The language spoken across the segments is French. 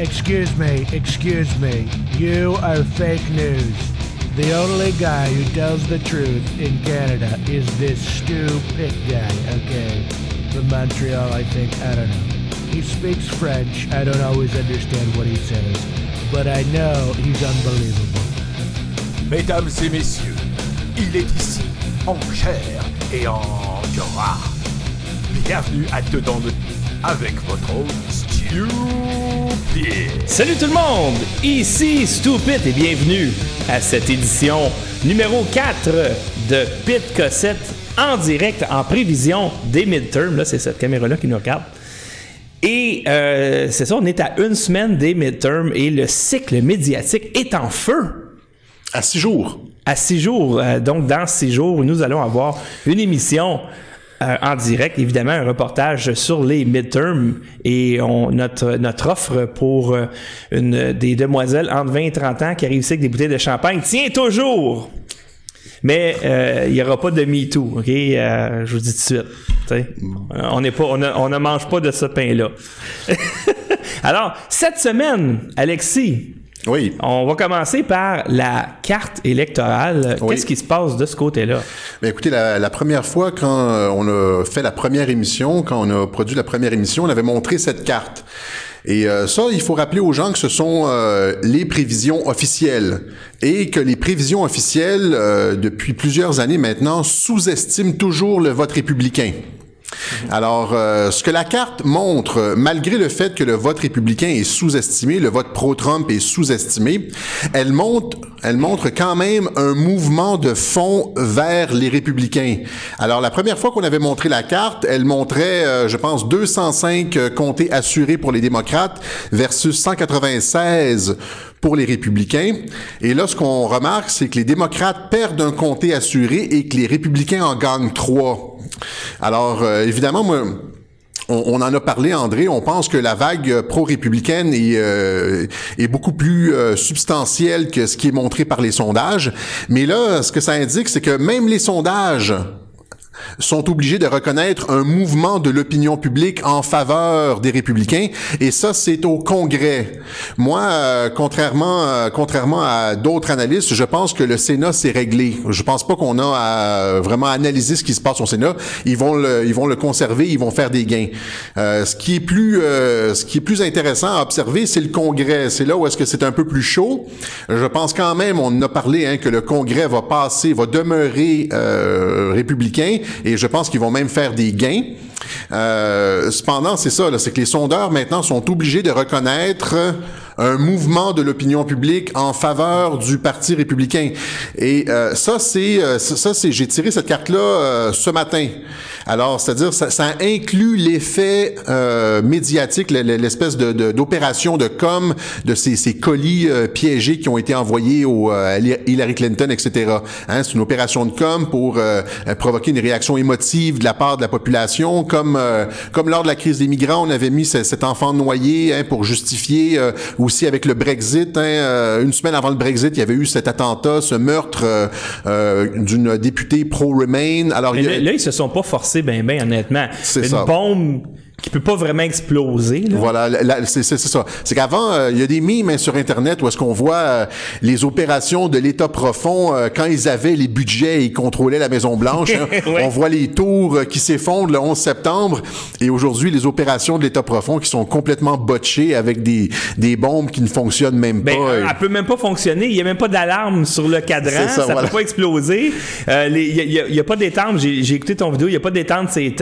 Excuse me, excuse me. You are fake news. The only guy who tells the truth in Canada is this stupid guy, okay? From Montreal, I think. I don't know. He speaks French. I don't always understand what he says, but I know he's unbelievable. Mesdames et messieurs, il est ici, en chair et en gras. Bienvenue à Dedans de avec votre Stupid. Salut tout le monde, ici Stupid et bienvenue à cette édition numéro 4 de Pit Cossette en direct en prévision des midterms. Là, c'est cette caméra-là qui nous regarde. Et euh, c'est ça, on est à une semaine des midterms et le cycle médiatique est en feu. À six jours. À six jours. Euh, donc, dans six jours, nous allons avoir une émission euh, en direct, évidemment, un reportage sur les midterms et on, notre, notre offre pour euh, une des demoiselles entre 20 et 30 ans qui arrive ici avec des bouteilles de champagne tient toujours. Mais euh, il n'y aura pas de MeToo, OK? je vous dis tout de suite. T'sais. On n'est pas, on, on ne mange pas de ce pain-là. Alors, cette semaine, Alexis, oui. On va commencer par la carte électorale. Qu'est-ce qui se passe de ce côté-là? Bien, écoutez, la, la, première fois, quand euh, on a fait la première émission, quand on a produit la première émission, on avait montré cette carte. Et euh, ça, il faut rappeler aux gens que ce sont euh, les prévisions officielles et que les prévisions officielles, euh, depuis plusieurs années maintenant, sous-estiment toujours le vote républicain. Alors, euh, ce que la carte montre, malgré le fait que le vote républicain est sous-estimé, le vote pro-Trump est sous-estimé, elle montre, elle montre quand même un mouvement de fond vers les républicains. Alors, la première fois qu'on avait montré la carte, elle montrait, euh, je pense, 205 euh, comtés assurés pour les démocrates versus 196 pour les républicains. Et là, ce qu'on remarque, c'est que les démocrates perdent un comté assuré et que les républicains en gagnent trois. Alors, euh, évidemment, moi, on, en a parlé, André. On pense que la vague pro-républicaine est, euh, est beaucoup plus euh, substantielle que ce qui est montré par les sondages. Mais là, ce que ça indique, c'est que même les sondages sont obligés de reconnaître un mouvement de l'opinion publique en faveur des républicains et ça c'est au Congrès. Moi euh, contrairement euh, contrairement à d'autres analystes, je pense que le Sénat s'est réglé. Je pense pas qu'on a à vraiment analyser ce qui se passe au Sénat, ils vont le ils vont le conserver, ils vont faire des gains. Euh, ce qui est plus ce qui est plus intéressant à observer, c'est le Congrès, c'est là où est-ce que c'est un peu plus chaud. Je pense quand même on a parlé hein, que le Congrès va passer va demeurer républicain et je pense qu'ils vont même faire des gains. Euh, cependant, c'est ça, c'est que les sondeurs maintenant sont obligés de reconnaître un mouvement de l'opinion publique en faveur du Parti républicain. Et euh, ça, c'est euh, ça, c'est j'ai tiré cette carte-là euh, ce matin. Alors, c'est-à-dire, ça, ça inclut l'effet euh, médiatique, l'espèce de, d'opération de, com de ces, ces colis euh, piégés qui ont été envoyés au à Hillary Clinton, etc. Hein, c'est une opération de com pour provoquer une réaction émotive de la part de la population, comme comme lors de la crise des migrants, on avait mis cet enfant noyé hein, pour justifier aussi avec le Brexit. Hein, euh, une semaine avant le Brexit, il y avait eu cet attentat, ce meurtre euh, euh, d'une députée pro-Remain. Alors, là, ils se sont pas forcés, ben, ben, honnêtement. C'est Une bombe qui peut pas vraiment exploser. Là. Voilà, c'est ça. C'est qu'avant, euh, il y a des mimes hein, sur Internet où est-ce qu'on voit euh, les opérations de l'État profond euh, quand ils avaient les budgets et ils contrôlaient la Maison Blanche. Hein. On voit les tours qui s'effondrent le 11 septembre et aujourd'hui les opérations de l'État profond qui sont complètement botchées avec des, des bombes qui ne fonctionnent même ben, pas. Elle peut même pas fonctionner. Il y a même pas d'alarme sur le cadran. Ça, ça peut pas exploser. Il y, a, y, a, pas d'étente. J'ai écouté ton vidéo. Il y a pas d'étente. C'est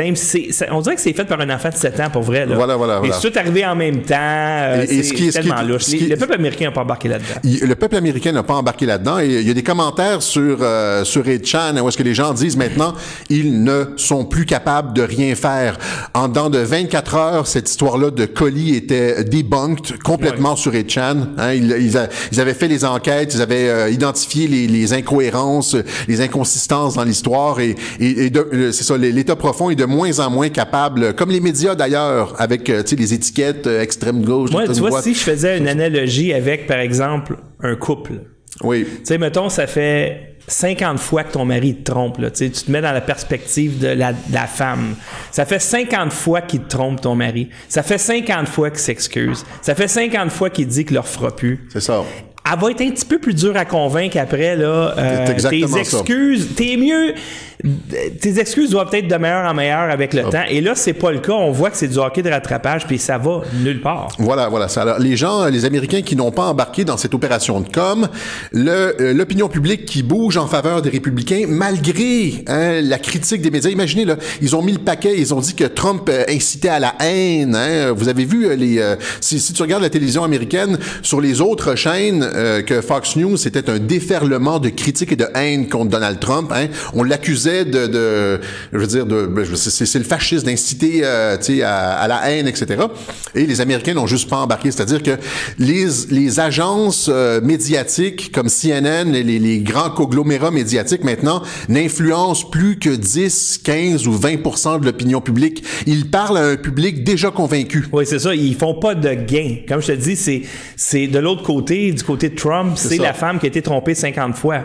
On dirait que c'est fait par un enfant de ans pour vrai. Là. Voilà, voilà, voilà. Et c'est tout arrivé en même temps. Euh, c'est tellement louche. Le peuple américain n'a pas embarqué là-dedans. Le peuple américain n'a pas embarqué là-dedans. Et il y a des commentaires sur, euh, sur 8chan où est-ce que les gens disent maintenant, ils ne sont plus capables de rien faire. En dedans de 24 heures, cette histoire-là de colis était debunked complètement sur 8chan. Hein, ils, ils, avaient fait les enquêtes, ils avaient euh, identifié les, les, incohérences, les inconsistances dans l'histoire et, et, et c'est ça, l'État profond est de moins en moins capable, comme les médias d'ailleurs, avec euh, les étiquettes euh, extrême gauche. Moi, tu vois, si je faisais une analogie avec, par exemple, un couple. Oui. Tu sais, mettons, ça fait 50 fois que ton mari te trompe. Là. Tu te mets dans la perspective de la, de la femme. Ça fait 50 fois qu'il te trompe, ton mari. Ça fait 50 fois qu'il s'excuse. Ça fait 50 fois qu'il dit qu'il le refera plus. C'est ça. Elle va être un petit peu plus dure à convaincre après, là. Euh, exactement tes excuses, t'es mieux. Tes excuses doivent être de meilleur en meilleur avec le temps. Et là, c'est pas le cas. On voit que c'est du hockey de rattrapage, puis ça va nulle part. Voilà, voilà. Ça, alors, les gens, les Américains qui n'ont pas embarqué dans cette opération de com, euh, l'opinion publique qui bouge en faveur des républicains, malgré hein, la critique des médias. Imaginez, là, ils ont mis le paquet, ils ont dit que Trump euh, incitait à la haine. Hein. Vous avez vu les... si, si tu regardes la télévision américaine, sur les autres chaînes euh, que Fox News, c'était un déferlement de critiques et de haine contre Donald Trump. Hein. On l'accusait de, de, je veux dire, de, ben, c'est, le fascisme d'inciter, euh, à, à la haine, etc. Et les Américains n'ont juste pas embarqué. C'est-à-dire que les, les agences euh, médiatiques comme CNN, les, les, grands conglomérats médiatiques maintenant n'influencent plus que 10, 15 ou 20 de l'opinion publique. Ils parlent à un public déjà convaincu. Oui, c'est ça. Ils font pas de gain. Comme je te dis, c'est de l'autre côté, du côté de Trump, c'est la femme qui a été trompée 50 fois.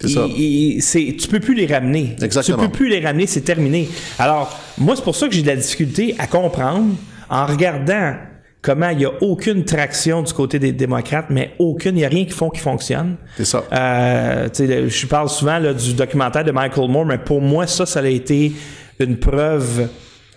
C'est ça. Il- il- c'est, tu peux plus les ramener. Exactement. Tu peux plus les ramener, c'est terminé. Alors, moi, c'est pour ça que j'ai de la difficulté à comprendre en regardant comment il n'y a aucune traction du côté des démocrates, mais aucune, il n'y a rien qui font qui fonctionne. C'est ça. Euh, tu sais, le- je parle souvent là, du documentaire de Michael Moore, mais pour moi, ça, ça a été une preuve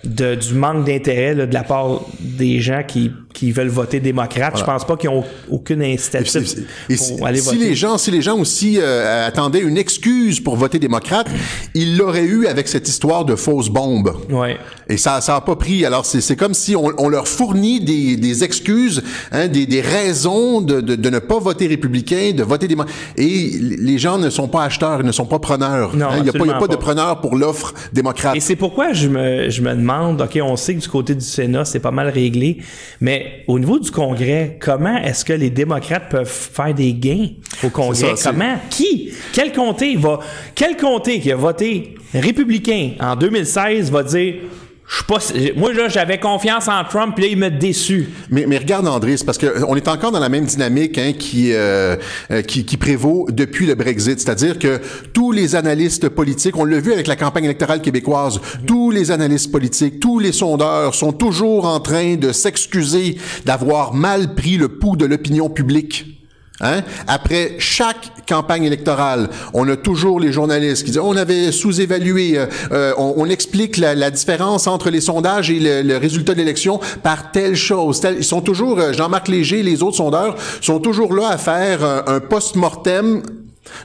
de, du manque d'intérêt de la part des gens qui, qui veulent voter démocrate. Je pense pas qu'ils ont aucune incitative pour si, aller si voter. les gens, si les gens aussi euh, attendaient une excuse pour voter démocrate, ils l'auraient eu avec cette histoire de fausse bombe. Ouais. Et ça, ça a pas pris. Alors c'est, comme si on, on leur fournit des, des excuses, hein, des, des raisons de, de, de ne pas voter républicain, de voter démocrate. Et les gens ne sont pas acheteurs, ils ne sont pas preneurs. Non, Hein, il n'y a pas, y a pas de preneurs pour l'offre démocrate. Et c'est pourquoi je me, je me demande, OK, on sait que du côté du Sénat, c'est pas mal réglé, mais au niveau du Congrès, comment est-ce que les démocrates peuvent faire des gains au Congrès? Ça, comment? Qui? Quel comté va, quel comté qui a voté républicain en 2016 va dire, pas, moi, là, j'avais confiance en Trump, puis là, il m'a déçu. Mais, mais regarde André, c'est parce que on est encore dans la même dynamique hein, qui, euh, euh, qui qui prévaut depuis le Brexit, c'est-à-dire que tous les analystes politiques, on l'a vu avec la campagne électorale québécoise, tous les analystes politiques, tous les sondeurs sont toujours en train de s'excuser d'avoir mal pris le pouls de l'opinion publique. Hein? Après chaque campagne électorale, on a toujours les journalistes qui disent on avait sous-évalué, euh, euh, on, on explique la, la différence entre les sondages et le, le résultat de l'élection par telle chose. Ils sont toujours, euh, Jean-Marc Léger, les autres sondeurs, sont toujours là à faire euh, un post-mortem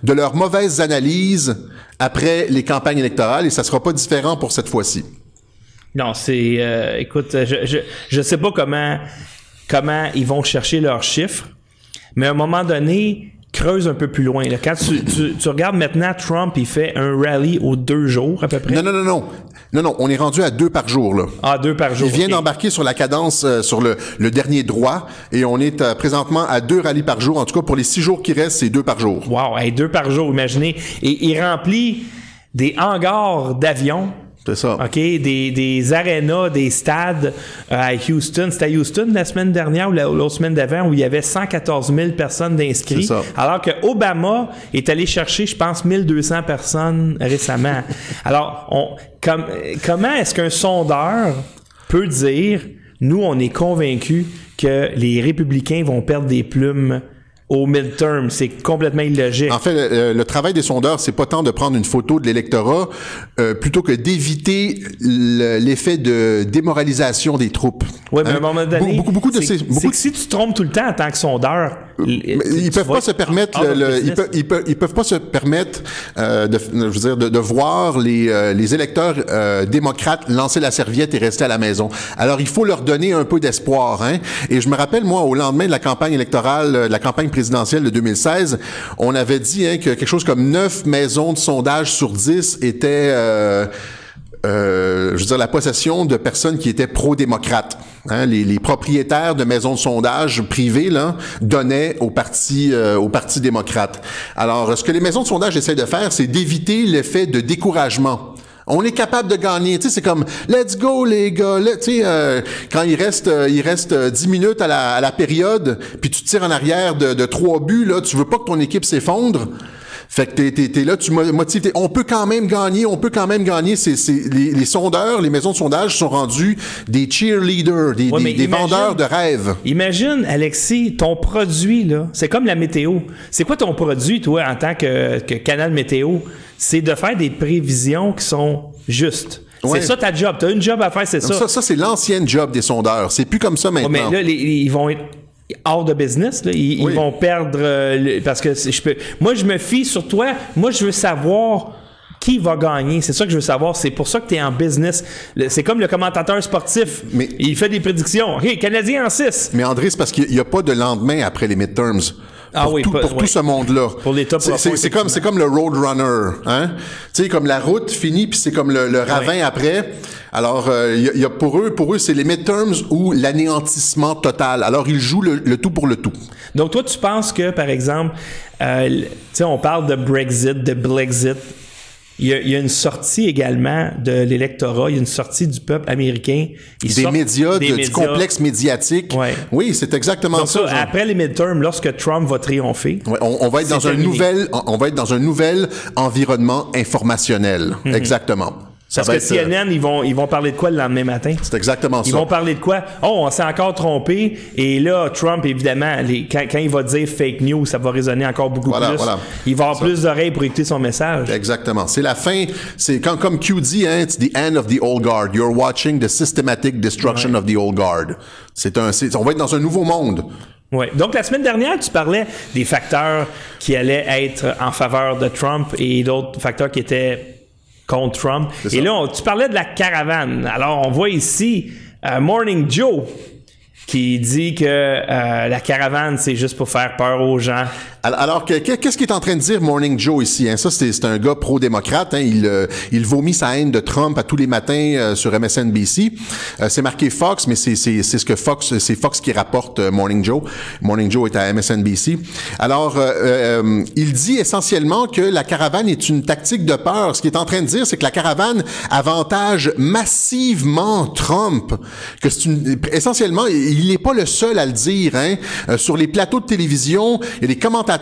de leurs mauvaises analyses après les campagnes électorales et ça sera pas différent pour cette fois-ci. Non, c'est, écoute, je, je, je sais pas comment, comment ils vont chercher leurs chiffres, mais à un moment donné, creuse un peu plus loin. là. Quand tu, tu, tu regardes maintenant, Trump, il fait un rallye aux deux jours à peu près. Non, non, non, non. Non, non, on est rendu à deux par jour, là. Ah, deux par jour. Il vient d'embarquer sur la cadence, euh, sur le, le dernier droit, et on est euh, présentement à deux rallyes par jour. En tout cas, pour les six jours qui restent, c'est deux par jour. Wow, hey, deux par jour, imaginez. Et il remplit des hangars d'avions. C'est ça. OK, des, des arénas, des stades euh, à Houston. C'était à Houston la semaine dernière ou la- l'autre semaine d'avant où il y avait 114 000 personnes d'inscrits. C'est ça. Alors que Obama est allé chercher, je pense, 1200 personnes récemment. Alors, on, comme, comment est-ce qu'un sondeur peut dire, nous, on est convaincus que les républicains vont perdre des plumes au midterm? C'est complètement illogique. En fait, le, travail des sondeurs, c'est pas tant de prendre une photo de l'électorat, euh, plutôt que d'éviter le- l'effet de démoralisation des troupes. Oui, mais à Hein? un moment donné, Beaucoup, beaucoup de c'est- ces... beaucoup que si tu te trompes tout le temps en tant que sondeur, Mais ils peuvent pas se permettre le, ils, peuvent, ils, peuvent, ils peuvent pas se permettre euh, de, je veux dire, de, de voir les, euh, les électeurs euh, démocrates lancer la serviette et rester à la maison. Alors il faut leur donner un peu d'espoir. Hein? Et je me rappelle moi au lendemain de la campagne électorale, euh, de la campagne présidentielle de 2016, on avait dit hein, que quelque chose comme neuf maisons de sondage sur 10 étaient euh, euh, je veux dire, la possession de personnes qui étaient pro-démocrates. Hein, les, propriétaires de maisons de sondage privées là, donnaient au parti, euh, au parti démocrate. Alors, ce que les maisons de sondage essaient de faire, c'est d'éviter l'effet de découragement On est capable de gagner. Tu sais, c'est comme let's go les gars. Tu sais, euh, quand il reste, euh, il reste euh, 10 minutes à la, à la période, puis tu tires en arrière de, de trois buts, là, tu veux pas que ton équipe s'effondre. Fait que t'es, là, tu mo- motives. t'es- on peut quand même gagner, on peut quand même gagner. C'est, c'est, les, les sondeurs, les maisons de sondage sont rendus des cheerleaders, des, Ouais, des, mais des imagine- vendeurs de rêves. Imagine, Alexis, ton produit, là, c'est comme la météo. C'est quoi ton produit, toi, en tant que, que canal météo? C'est de faire des prévisions qui sont justes. Ouais. C'est ça ta job. Tu as une job à faire, c'est ça. Ça, ça, c'est l'ancienne job des sondeurs. C'est plus comme ça Ouais, maintenant. mais là, les- ils vont être hors de business. Là. Ils, vont perdre. euh, le- parce que je peux. Moi, je me fie sur toi. Moi, je veux savoir qui va gagner. C'est ça que je veux savoir. C'est pour ça que tu es en business. C'est comme le commentateur sportif. Mais- il fait des prédictions. OK, Canadien en 6. Mais André, c'est parce qu'il n'y a pas de lendemain après les midterms. Ah pour oui, tout, pas- pour oui. tout ce monde-là. Pour les top C'est- comme c'est comme le roadrunner, hein. Tu sais comme la route finit puis c'est comme le, le ravin après. Alors euh, il y, il y a pour eux pour eux c'est les midterms ou l'anéantissement total. Alors ils jouent le, le tout pour le tout. Donc, toi, tu penses que, par exemple, euh, tu sais, on parle de Brexit, de Blexit. Il y, a, il y a une sortie également de l'électorat, il y a une sortie du peuple américain. Ils Des médias, des de- du médias. complexe médiatique. Ouais. Oui, c'est exactement Donc ça. après les midterms, lorsque Trump va triompher, Ouais, on, on va être dans un nouvel, on on va être dans un nouvel environnement informationnel. Exactement. Ça parce que être, euh, CNN, ils vont, ils vont parler de quoi le lendemain matin? c'est exactement Ils ça. vont parler de quoi? Oh, on s'est encore trompé. Et là, Trump, évidemment, les- quand, quand il va dire fake news, ça va résonner encore beaucoup Voilà, plus. voilà. Il va avoir plus d'oreilles pour écouter son message. Exactement. C'est la fin. C'est quand, comme Q dit, hein, it's the end of the old guard. You're watching the systematic destruction of the old guard. C'est un, c'est- on va être dans un nouveau monde. Ouais. Donc, la semaine dernière, tu parlais des facteurs qui allaient être en faveur de Trump et d'autres facteurs qui étaient contre Trump. Et là, on- tu parlais de la caravane. Alors, on voit ici euh, Morning Joe qui dit que euh, la caravane, c'est juste pour faire peur aux gens. Alors, alors que- que- qu'est-ce qu'il est en train de dire Morning Joe ici hein? Ça, c'est un gars pro-démocrate. Hein? Il, euh, il vomit sa haine de Trump à tous les matins euh, sur MSNBC. Euh, c'est marqué Fox, mais c'est ce que Fox, c'est Fox qui rapporte Morning Joe. Morning Joe est à MSNBC. Alors, il dit essentiellement que la caravane est une tactique de peur. Ce qu'il est en train de dire, c'est que la caravane avantage massivement Trump. Que c'est essentiellement, il n'est pas le seul à le dire. Hein? Sur les plateaux de télévision, il y a des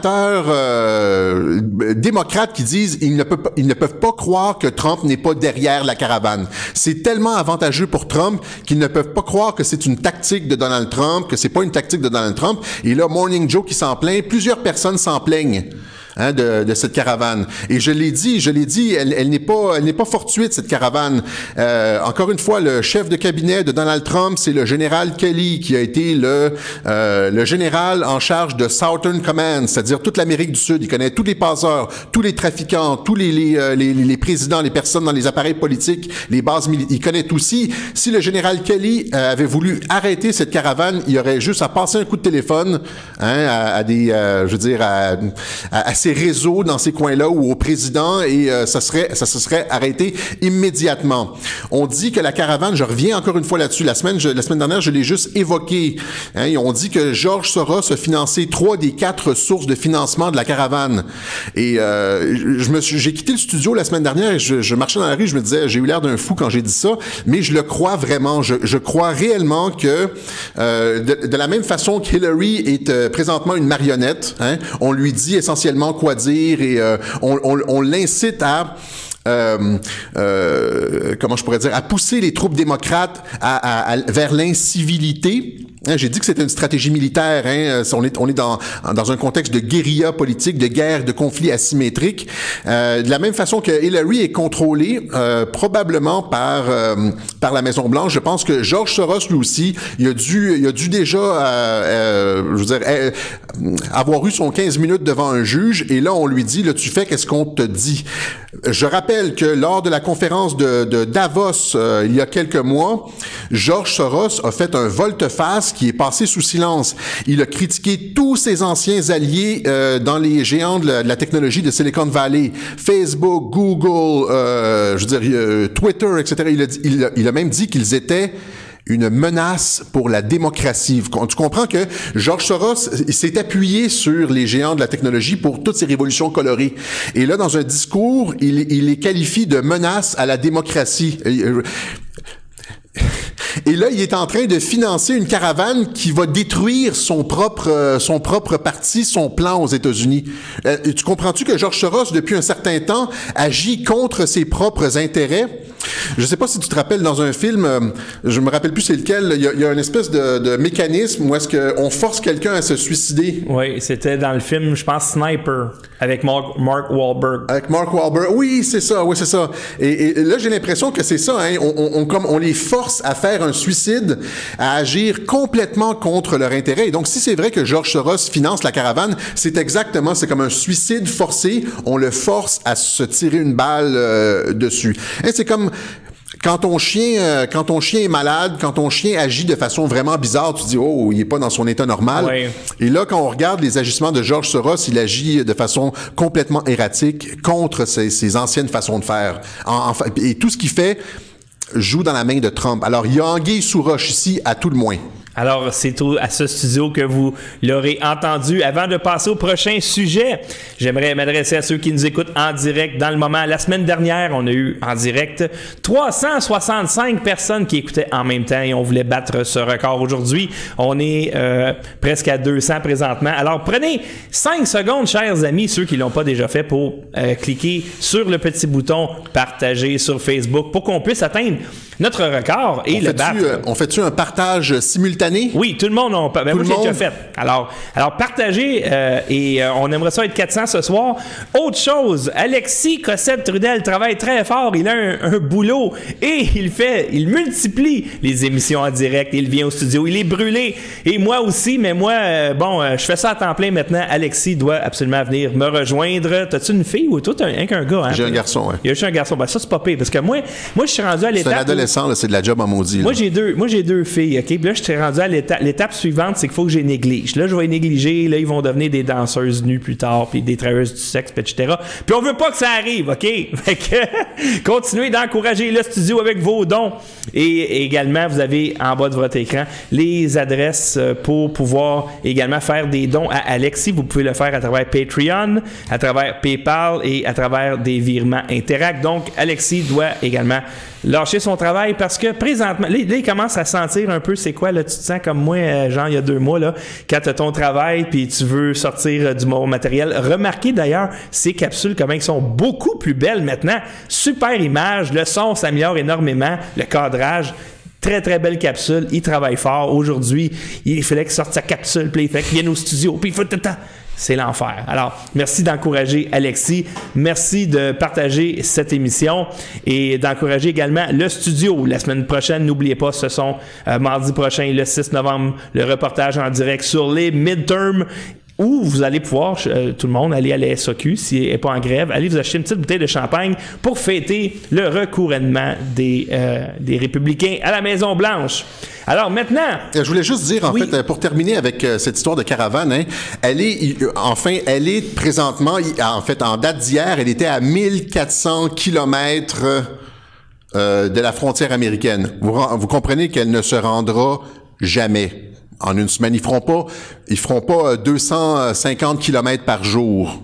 euh, démocrates qui disent ils ne, peuvent, ils ne peuvent pas croire que Trump n'est pas derrière la caravane. C'est tellement avantageux pour Trump qu'ils ne peuvent pas croire que c'est une tactique de Donald Trump, que c'est pas une tactique de Donald Trump. Et là, Morning Joe qui s'en plaint, plusieurs personnes s'en plaignent. Hein, de, de cette caravane. Et je l'ai dit, je l'ai dit, elle, elle n'est pas, elle n'est pas fortuite cette caravane. Euh, encore une fois, le chef de cabinet de Donald Trump, c'est le général Kelly qui a été le euh, le général en charge de Southern Command, c'est-à-dire toute l'Amérique du Sud. Il connaît tous les passeurs, tous les trafiquants, tous les les, euh, les, présidents, les personnes dans les appareils politiques, les bases militaires. Il connaît tout. Si, si le général Kelly euh, avait voulu arrêter cette caravane, il aurait juste à passer un coup de téléphone hein, à, à des, euh, je veux dire, à, à, à ces réseaux dans ces coins-là ou au président et euh, ça serait, ça se serait arrêté immédiatement. On dit que la caravane, je reviens encore une fois là-dessus. La semaine, la semaine dernière, je l'ai juste évoqué. Hein, on dit que Georges Soros a financé trois des quatre sources de financement de la caravane. Et euh, je me j'ai quitté le studio la semaine dernière et je, marchais dans la rue, je me disais, j'ai eu l'air d'un fou quand j'ai dit ça, mais je le crois vraiment. Je, crois réellement que euh, de, la même façon qu'Hillary est présentement une marionnette, hein, on lui dit essentiellement quoi dire et euh, on, on, on l'incite à euh, euh, comment je pourrais dire, à pousser les troupes démocrates à, à- à- vers l'incivilité. Hein, J'ai dit que c'était une stratégie militaire. Hein, on est, on est dans, dans un contexte de guérilla politique, de guerre, de conflit asymétrique. Euh, de la même façon que Hillary est contrôlée euh, probablement par euh, par la Maison Blanche. Je pense que George Soros lui aussi, il a dû, il a dû déjà, euh, euh, je veux dire, euh, avoir eu son 15 minutes devant un juge. Et là, on lui dit, là, tu fais qu'est-ce qu'on te dit? Je rappelle que lors de la conférence de, de Davos euh, il y a quelques mois, George Soros a fait un volte-face qui est passé sous silence. Il a critiqué tous ses anciens alliés euh, dans les géants de la, technologie de Silicon Valley, Facebook, Google, euh, je veux dire, euh, Twitter, etc. Il a, même dit qu'ils étaient une menace pour la démocratie. Tu comprends que George Soros s'est appuyé sur les géants de la technologie pour toutes ces révolutions colorées. Et là, dans un discours, il, il les qualifie de menace à la démocratie. Et là, il est en train de financer une caravane qui va détruire son propre, euh, son propre parti, son plan aux États-Unis. Euh, tu comprends-tu que George Soros, depuis un certain temps, agit contre ses propres intérêts? Je sais pas si tu te rappelles dans un film, euh, je me rappelle plus c'est lequel, il y, a, une espèce de, mécanisme où est-ce qu'on force quelqu'un à se suicider. Oui, c'était dans le film, je pense, Sniper, avec Mark, Wahlberg. Avec Mark Wahlberg, oui, c'est ça, oui, c'est ça. Et, là, j'ai l'impression que c'est ça, hein, on, comme, on les force à faire un suicide, à agir complètement contre leur intérêt. Et donc, si c'est vrai que George Soros finance la caravane, c'est exactement, c'est comme un suicide forcé, on le force à se tirer une balle euh, dessus. C'est comme quand ton chien, euh, quand ton chien est malade, quand ton chien agit de façon vraiment bizarre, tu dis oh, il est pas dans son état normal. Et là, quand on regarde les agissements de George Soros, il agit de façon complètement erratique contre ses, anciennes façons de faire. et tout ce qu'il fait joue dans la main de Trump. Alors, il y a anguille sous roche ici, à tout le moins. Alors, c'est à ce studio que vous l'aurez entendu. Avant de passer au prochain sujet, j'aimerais m'adresser à ceux qui nous écoutent en direct dans le moment. La semaine dernière, on a eu en direct 365 personnes qui écoutaient en même temps et on voulait battre ce record aujourd'hui. On est euh, presque à 200 présentement. Alors, prenez 5 secondes, chers amis, ceux qui l'ont pas déjà fait, pour euh, cliquer sur le petit bouton partager sur Facebook pour qu'on puisse atteindre notre record et le battre. Euh, on fait-tu un partage simultané? Oui, tout le monde. On, ben, moi, j'ai déjà fait. Alors, alors partagez euh, et euh, on aimerait ça être 400 ce soir. Autre chose, Alexis Cossette-Trudel travaille très fort. Il a un, boulot et il fait, il multiplie les émissions en direct. Il vient au studio. Il est brûlé. Et moi aussi, mais moi, bon, je fais ça à temps plein maintenant. Alexis doit absolument venir me rejoindre. T'as-tu une fille ou toi, t'as un, qu'un gars? Hein? J'ai un garçon, oui. Il y a juste un garçon. Ben, ça, c'est pas pire parce que moi, moi je suis rendu à l'étape c'est de la job en maudit. Moi, j'ai deux, moi, j'ai deux filles, OK? Puis là, je suis rendu l'étape, suivante, c'est qu'il faut que les néglige. Là, je vais négliger. Là, ils vont devenir des danseuses nues plus tard, puis des travailleuses du sexe, etc. Puis on veut pas que ça arrive, OK? Continuez d'encourager le studio avec vos dons. Et également, vous avez en bas de votre écran les adresses euh, pour pouvoir également faire des dons à Alexis. Vous pouvez le faire à travers Patreon, à travers PayPal et à travers des virements Interact. Donc, Alexis doit également lâcher son travail parce que présentement, là, il commence à sentir un peu c'est quoi, là, tu te sens comme moi, euh, genre il y a deux mois, là, quand tu as ton travail puis tu veux sortir euh, du bon matériel. Remarquez d'ailleurs ces capsules, comment elles sont beaucoup plus belles maintenant. Super image, le son s'améliore énormément, le cadrage. Très, très belle capsule. Il travaille fort. Aujourd'hui, il fallait qu'il sorte sa capsule, puis il fait qu'il vienne au studio, puis il c'est l'enfer. Alors, merci d'encourager Alexis. Merci de partager cette émission et d'encourager également le studio. La semaine prochaine, n'oubliez pas, ce sont euh, mardi prochain, le 6 novembre, le reportage en direct sur les midterms ou vous allez pouvoir, euh, tout le monde, aller à la SOQ, s'il n'est pas en grève, aller vous acheter une petite bouteille de champagne pour fêter le recouronnement des, euh, des républicains à la Maison-Blanche. Alors maintenant... Je voulais juste dire, en fait, pour terminer avec euh, cette histoire de caravane, hein, elle est, enfin, elle est présentement, en fait, en date d'hier, elle était à 1400 kilomètres de la frontière américaine. Vous, vous comprenez qu'elle ne se rendra jamais en une semaine. Ils feront pas, ils feront pas 250 euh, km par jour.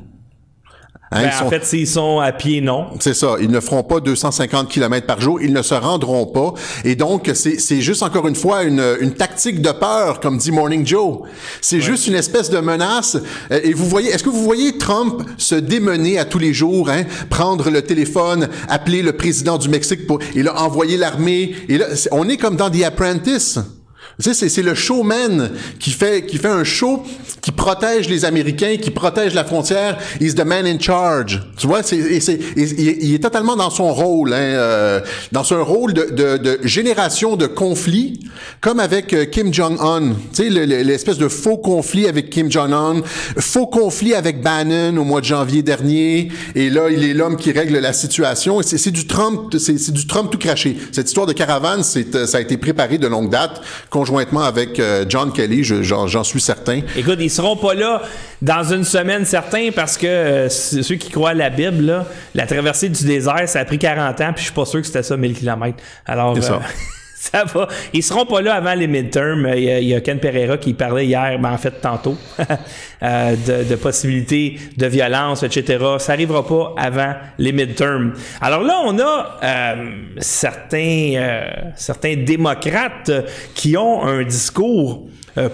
Hein, ben, En fait, s'ils sont à pied, non. C'est ça. Ils ne feront pas 250 km par jour. Ils ne se rendront pas. Et donc, c'est juste encore une fois une, une, tactique de peur, comme dit Morning Joe. C'est juste une espèce de menace. Euh, et vous voyez, est-ce que vous voyez Trump se démener à tous les jours, hein, prendre le téléphone, appeler le président du Mexique pour, et là, envoyer l'armée. Et là, on est comme dans The Apprentice. Tu sais, c'est le showman qui fait, qui fait un show qui protège les Américains, qui protège la frontière. He's the man in charge. Tu vois, c'est, il, est totalement dans son rôle, hein, euh, dans son rôle de, de, de, génération de conflits, comme avec euh, Kim Jong-un. Tu sais, l'espèce de faux conflit avec Kim Jong-un, faux conflit avec Bannon au mois de janvier dernier. Et là, il est l'homme qui règle la situation. C'est du Trump, c'est du Trump tout craché. Cette histoire de caravane, c'est, euh, ça a été préparé de longue date conjointement avec euh, John Kelly, j'en suis certain. Écoute, ils seront pas là dans une semaine, certains, parce que euh, ceux qui croient à la Bible, la traversée du désert, ça a pris 40 ans, puis je suis pas sûr que c'était ça 1000 km. Alors, euh, Ça va. Ils seront pas là avant les midterms. Il y a, Ken Pereira qui parlait hier, ben en fait tantôt, euh, de, de possibilités de violence, etc. Ça arrivera pas avant les midterms. Alors là, on a euh, certains, euh, certains démocrates qui ont un discours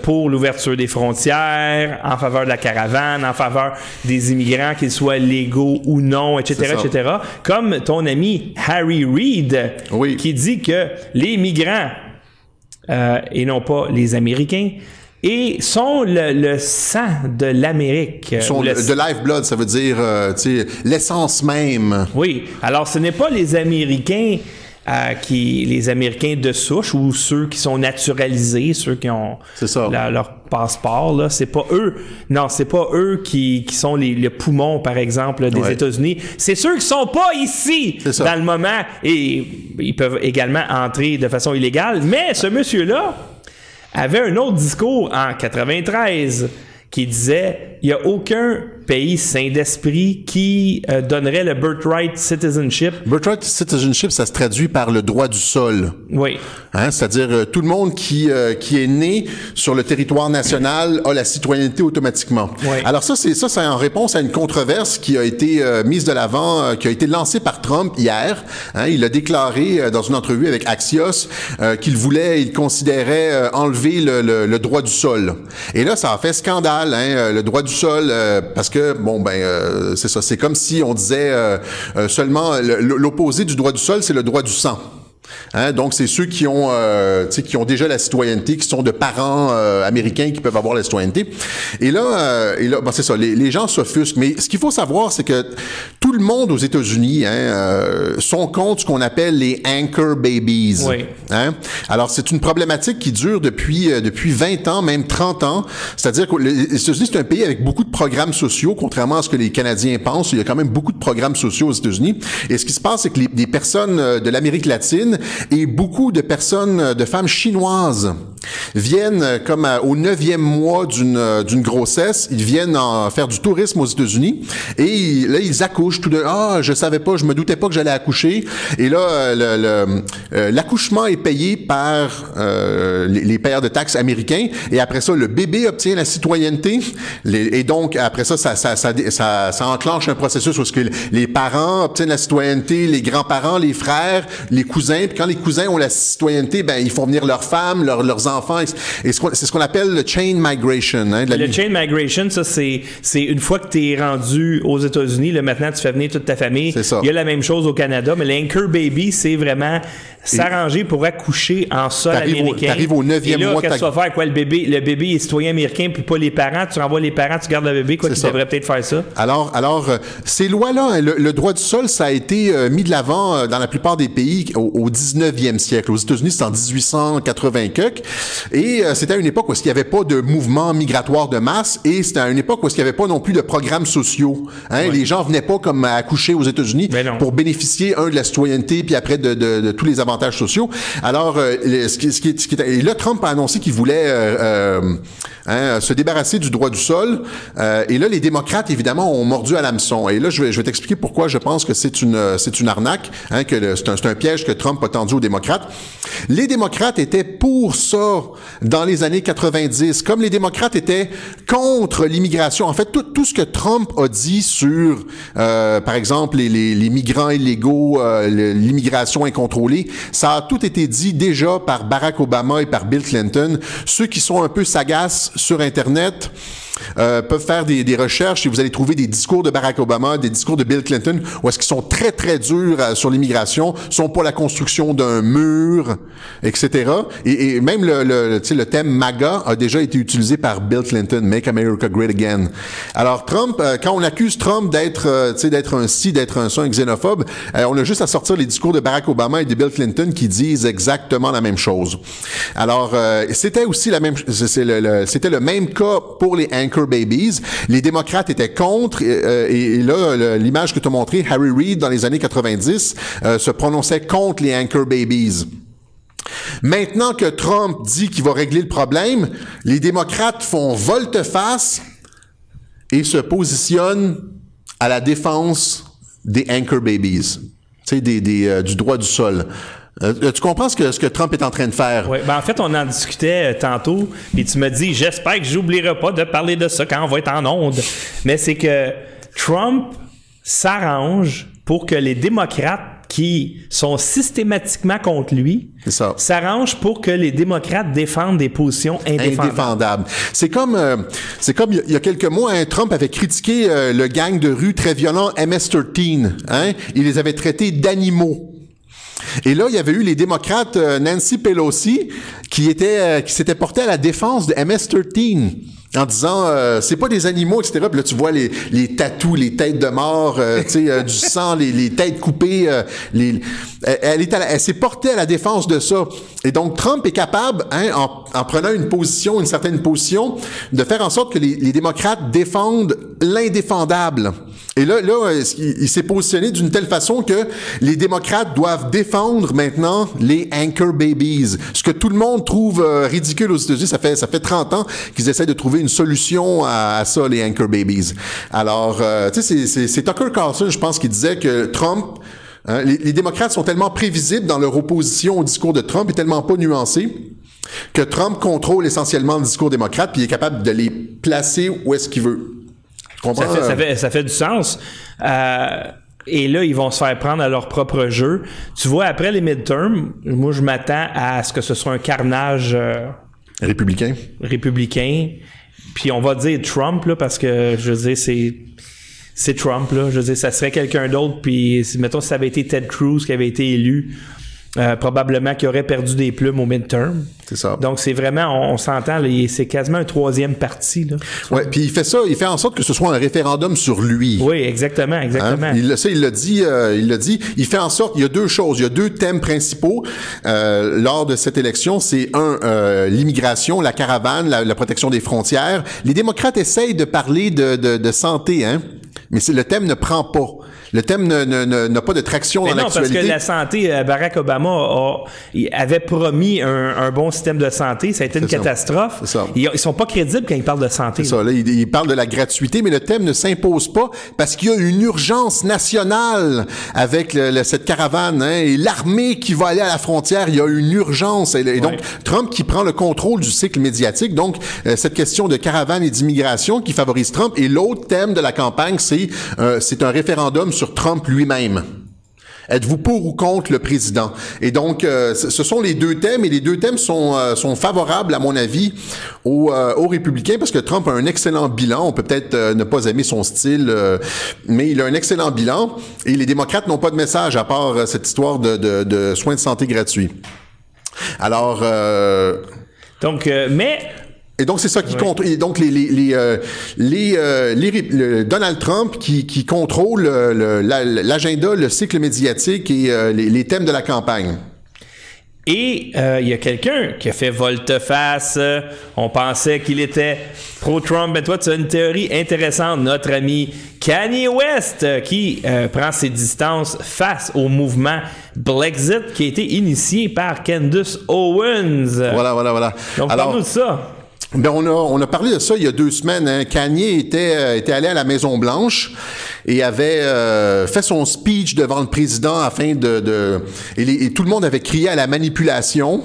pour l'ouverture des frontières, en faveur de la caravane, en faveur des immigrants, qu'ils soient légaux ou non, etc., etc. Comme ton ami Harry Reid, Oui. qui dit que les migrants, euh, et non pas les Américains, et sont le, le sang de l'Amérique. Son- Ou le- de lifeblood, ça veut dire euh, l'essence même. oui. Alors, ce n'est pas les Américains euh, qui, les Américains de souche ou ceux qui sont naturalisés, ceux qui ont C'est ça. la- leur passeport. Là, c'est pas eux. Non, c'est pas eux qui, qui sont les, le poumon, par exemple, des Ouais. États-Unis. C'est ceux qui sont pas ici dans le moment et ils peuvent également entrer de façon illégale. Mais ce monsieur-là avait un autre discours en 93 qui disait il y a aucun pays sain d'esprit qui euh, donnerait le birthright citizenship. Birthright citizenship, ça se traduit par le droit du sol. Oui. Hein, c'est-à-dire euh, tout le monde qui euh, qui est né sur le territoire national a la citoyenneté automatiquement. Ouais. Alors ça c'est ça c'est en réponse à une controverse qui a été euh, mise de l'avant qui a été lancée par Trump hier. Hein, il a déclaré dans une entrevue avec Axios qu'il voulait il considérait enlever le, le- le droit du sol. Et là ça a fait scandale hein, le droit du sol parce que bon ben euh, c'est ça c'est comme si on disait euh, euh, seulement le- l'opposé du droit du sol c'est le droit du sang. Hein, donc, c'est ceux qui ont, euh, tu sais, qui ont déjà la citoyenneté, qui sont de parents euh, américains qui peuvent avoir la citoyenneté. Et là, euh, et là, bon, c'est ça. Les, les gens s'offusquent. Mais ce qu'il faut savoir, c'est que tout le monde aux États-Unis hein, euh, sont contre ce qu'on appelle les anchor babies. Oui. Hein? Alors, c'est une problématique qui dure depuis euh, depuis 20 ans, même 30 ans. C'est-à-dire que les les États-Unis, c'est un pays avec beaucoup de programmes sociaux, contrairement à ce que les Canadiens pensent. Il y a quand même beaucoup de programmes sociaux aux États-Unis. Et ce qui se passe, c'est que les, des personnes euh, de l'Amérique latine et beaucoup de personnes, euh, de femmes chinoises, viennent euh, comme à- au neuvième mois d'une euh, grossesse, ils viennent en faire du tourisme aux États-Unis et là ils accouchent tout de ah je savais pas, je me doutais pas que j'allais accoucher et là euh, euh, l'accouchement est payé par euh, les, les payeurs de taxes américains et après ça le bébé obtient la citoyenneté. Et donc après ça ça, ça, ça, enclenche un processus où est-ce que les parents obtiennent la citoyenneté, les grands-parents, les frères, les cousins, puis quand les cousins ont la citoyenneté, ben ils font venir leurs femmes, leurs, leurs enfants et, c'est ce qu'on appelle le chain migration. Hein, Le chain migration, ça, c'est, une fois que tu es rendu aux États-Unis, maintenant, tu fais venir toute ta famille. C'est ça. Il y a la même chose au Canada, mais l'anchor baby, c'est vraiment s'arranger pour accoucher en sol américain. t'arrives au neuvième mois qu'est-ce que ta- tu vas faire? Quoi, le bébé, le bébé est citoyen américain, puis pas les parents. Tu renvoies les parents, tu gardes le bébé, quoi, tu ça. devrais peut-être faire ça. Alors, alors euh, ces lois-là, hein, le, le droit du sol, ça a été euh, mis de l'avant euh, dans la plupart des pays au, au 19e siècle. Aux États-Unis, c'est en 1880 quelques. Et euh, c'était à une époque où il n'y avait pas de mouvement migratoire de masse et c'était à une époque où il n'y avait pas non plus de programmes sociaux. Hein? Les gens venaient pas comme à accoucher aux États-Unis pour bénéficier, un, de la citoyenneté, puis après de, de- de tous les avantages sociaux. Alors, euh, le- ce qui, ce qui est- ce qui est- et là, Trump a annoncé qu'il voulait euh, hein, se débarrasser du droit du sol. Et là, les démocrates, évidemment, ont mordu à l'hameçon. Et là, je vais, je vais t'expliquer pourquoi je pense que c'est une, c'est une arnaque, hein, que c'est un, c'est un piège que Trump démocrates. Les démocrates étaient pour ça dans les années 90, comme les démocrates étaient contre l'immigration. En fait, tout, ce que Trump a dit sur, euh, par exemple, les, migrants illégaux, euh, l'immigration incontrôlée, ça a tout été dit déjà par Barack Obama et par Bill Clinton. Ceux qui sont un peu sagaces sur Internet, euh, peuvent faire des, des recherches et vous allez trouver des discours de Barack Obama, des discours de Bill Clinton, où est-ce qu'ils sont très, très durs euh, sur l'immigration, sont pour la construction d'un mur, etc. Et, et même le, le, le thème MAGA a déjà été utilisé par Bill Clinton, Make America Great Again. Alors Trump, euh, quand on accuse Trump d'être euh, d'être un ci, d'être un ça, un xénophobe, euh, on a juste à sortir les discours de Barack Obama et de Bill Clinton qui disent exactement la même chose. Alors, c'était aussi la même, c'est le- le- c'était le même cas pour les Anchor Babies. Les démocrates étaient contre, euh, et, et là, l'image que tu as montrée, Harry Reid, dans les années 90, euh, se prononçait contre les Anchor Babies. Maintenant que Trump dit qu'il va régler le problème, les démocrates font volte-face et se positionnent à la défense des anchor babies, des, euh, du droit du sol. Euh, tu comprends ce que, ce que Trump est en train de faire? Oui, ben en fait, on en discutait euh, tantôt, puis tu me dis, j'espère que j'oublierai pas de parler de ça quand on va être en onde. Mais c'est que Trump s'arrange pour que les démocrates qui sont systématiquement contre lui s'arrangent pour que les démocrates défendent des positions indéfendables. indéfendable. C'est comme, euh, c'est comme il y a- il y a quelques mois, hein, Trump avait critiqué euh, le gang de rue très violent MS-13. Hein? Il les avait traités d'animaux. Et là, il y avait eu les démocrates euh, Nancy Pelosi qui était, euh, qui s'était porté à la défense de MS-13 en disant euh, c'est pas des animaux etc puis là tu vois les les tatous les têtes de mort euh, tu sais euh, du sang les, les têtes coupées euh, les elle, elle est à la- elle s'est portée à la défense de ça. Et donc Trump est capable hein, en, en prenant une position une certaine position de faire en sorte que les, les démocrates défendent l'indéfendable et là, là, il, s'est positionné d'une telle façon que les démocrates doivent défendre maintenant les anchor babies? Ce que tout le monde trouve euh, ridicule aux États-Unis, ça fait ça fait 30 ans qu'ils essaient de trouver une solution à, ça, les anchor babies. Alors, euh, tu sais, c'est Tucker Carlson, je pense, qui disait que Trump hein, les, les démocrates sont tellement prévisibles dans leur opposition au discours de Trump et tellement pas nuancés que Trump contrôle essentiellement le discours démocrate puis il est capable de les placer où est-ce qu'il veut. Tu comprends? Ça fait, ça, euh? fait, ça fait du sens. Euh, et là, ils vont se faire prendre à leur propre jeu. Tu vois, après les midterms, moi, je m'attends à ce que ce soit un carnage euh, Républicain. républicain. Puis on va dire Trump, là, parce que, je veux dire, c'est... C'est Trump, là. Je veux dire, ça serait quelqu'un d'autre. Puis, mettons, si ça avait été Ted Cruz qui avait été élu, euh, probablement qu'il aurait perdu des plumes au midterm. C'est ça. Donc, c'est vraiment, on, on s'entend, c'est quasiment un troisième parti, là. Ouais, puis il fait ça, il fait en sorte que ce soit un référendum sur lui. Oui, exactement, exactement. Hein? Il, le- ça, il l'a dit, euh, il l'a dit. Il fait en sorte, il y a deux choses, il y a deux thèmes principaux euh, lors de cette élection. C'est un, euh, l'immigration, la caravane, la, la protection des frontières. Les démocrates essayent de parler de, de, de santé, hein, mais le thème ne prend pas. Le thème ne- ne- ne- n'a pas de traction Mais dans non, parce l'actualité. que la santé, euh, Barack Obama a- avait promis un, un bon système de santé. Ça a été une ça. catastrophe. Ça. Ils, ils sont pas crédibles quand ils parlent de santé. C'est ça, là, il, il parle de la gratuité, mais le thème ne s'impose pas parce qu'il y a une urgence nationale avec le- le- cette caravane hein, et l'armée qui va aller à la frontière. Il y a une urgence. Et, et donc, Ouais. Trump qui prend le contrôle du cycle médiatique. Donc, euh, cette question de caravane et d'immigration qui favorise Trump. Et l'autre thème de la campagne, c'est euh, c'est un référendum sur Trump lui-même. Êtes-vous pour ou contre le président? Et donc, euh, ce sont les deux thèmes, et les deux thèmes sont, euh, sont favorables, à mon avis, aux, euh, aux républicains, parce que Trump a un excellent bilan. On peut peut-être ne pas aimer son style, mais il a un excellent bilan. Et les démocrates n'ont pas de message, à part cette histoire de, de, soins de santé gratuits. Alors... Donc, mais et donc, c'est ça qui contrôle. Et donc, les, les, les, euh, les, euh, les ré- le Donald Trump qui, qui contrôle euh, le- l'agenda, le cycle médiatique et euh, les, les thèmes de la campagne. et il y a quelqu'un qui a fait volte-face. On pensait qu'il était pro-Trump, mais toi, tu as une théorie intéressante. Notre ami Kanye West, qui prend ses distances face au mouvement Brexit qui a été initié par Candace Owens. Voilà, voilà, voilà. Donc, Alors, parle-nous de ça. Ben on a on a parlé de ça il y a deux semaines. Hein. Kanye était euh, allé à la Maison Blanche et avait euh, fait son speech devant le président afin de, et tout le monde avait crié à la manipulation.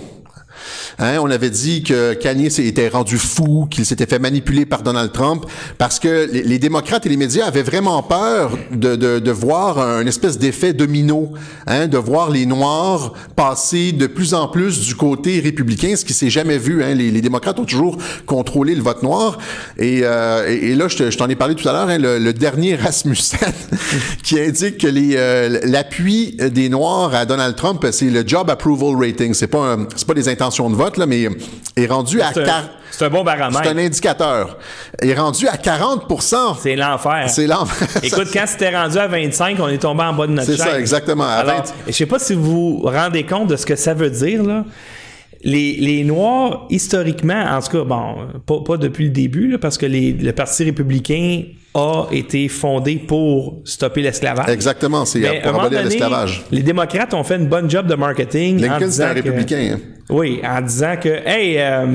Hein, on avait dit que Kanye s'était rendu fou, qu'il s'était fait manipuler par Donald Trump, parce que les, les démocrates et les médias avaient vraiment peur de, de, de voir un espèce d'effet domino, hein, de voir les Noirs passer de plus en plus du côté républicain, ce qui s'est jamais vu. Hein. Les, les démocrates ont toujours contrôlé le vote noir. Et, euh, et, là, je, te- je t'en ai parlé tout à l'heure, hein, le, le dernier Rasmussen qui indique que les, euh, l'appui des Noirs à Donald Trump, c'est le Job Approval Rating. C'est pas, un- c'est pas des intentions de vote, là, mais est rendu à C'est un, c'est bon baromètre. c'est un indicateur. Est rendu à 40 C'est l'enfer. C'est l'enfer. Écoute, quand c'était rendu à 25, on est tombé en bas de notre C'est chaise. ça, exactement. À Alors, 20. je sais pas si vous vous rendez compte de ce que ça veut dire, là. Les, les Noirs, historiquement, en tout cas, bon, pas, pas depuis le début, là, parce que les- le Parti républicain a été fondé pour stopper l'esclavage. Exactement, c'est pour abolir l'esclavage. les démocrates ont fait une bonne job de marketing. Lincoln, c'était un que- républicain. hein. oui, en disant que, hey, euh,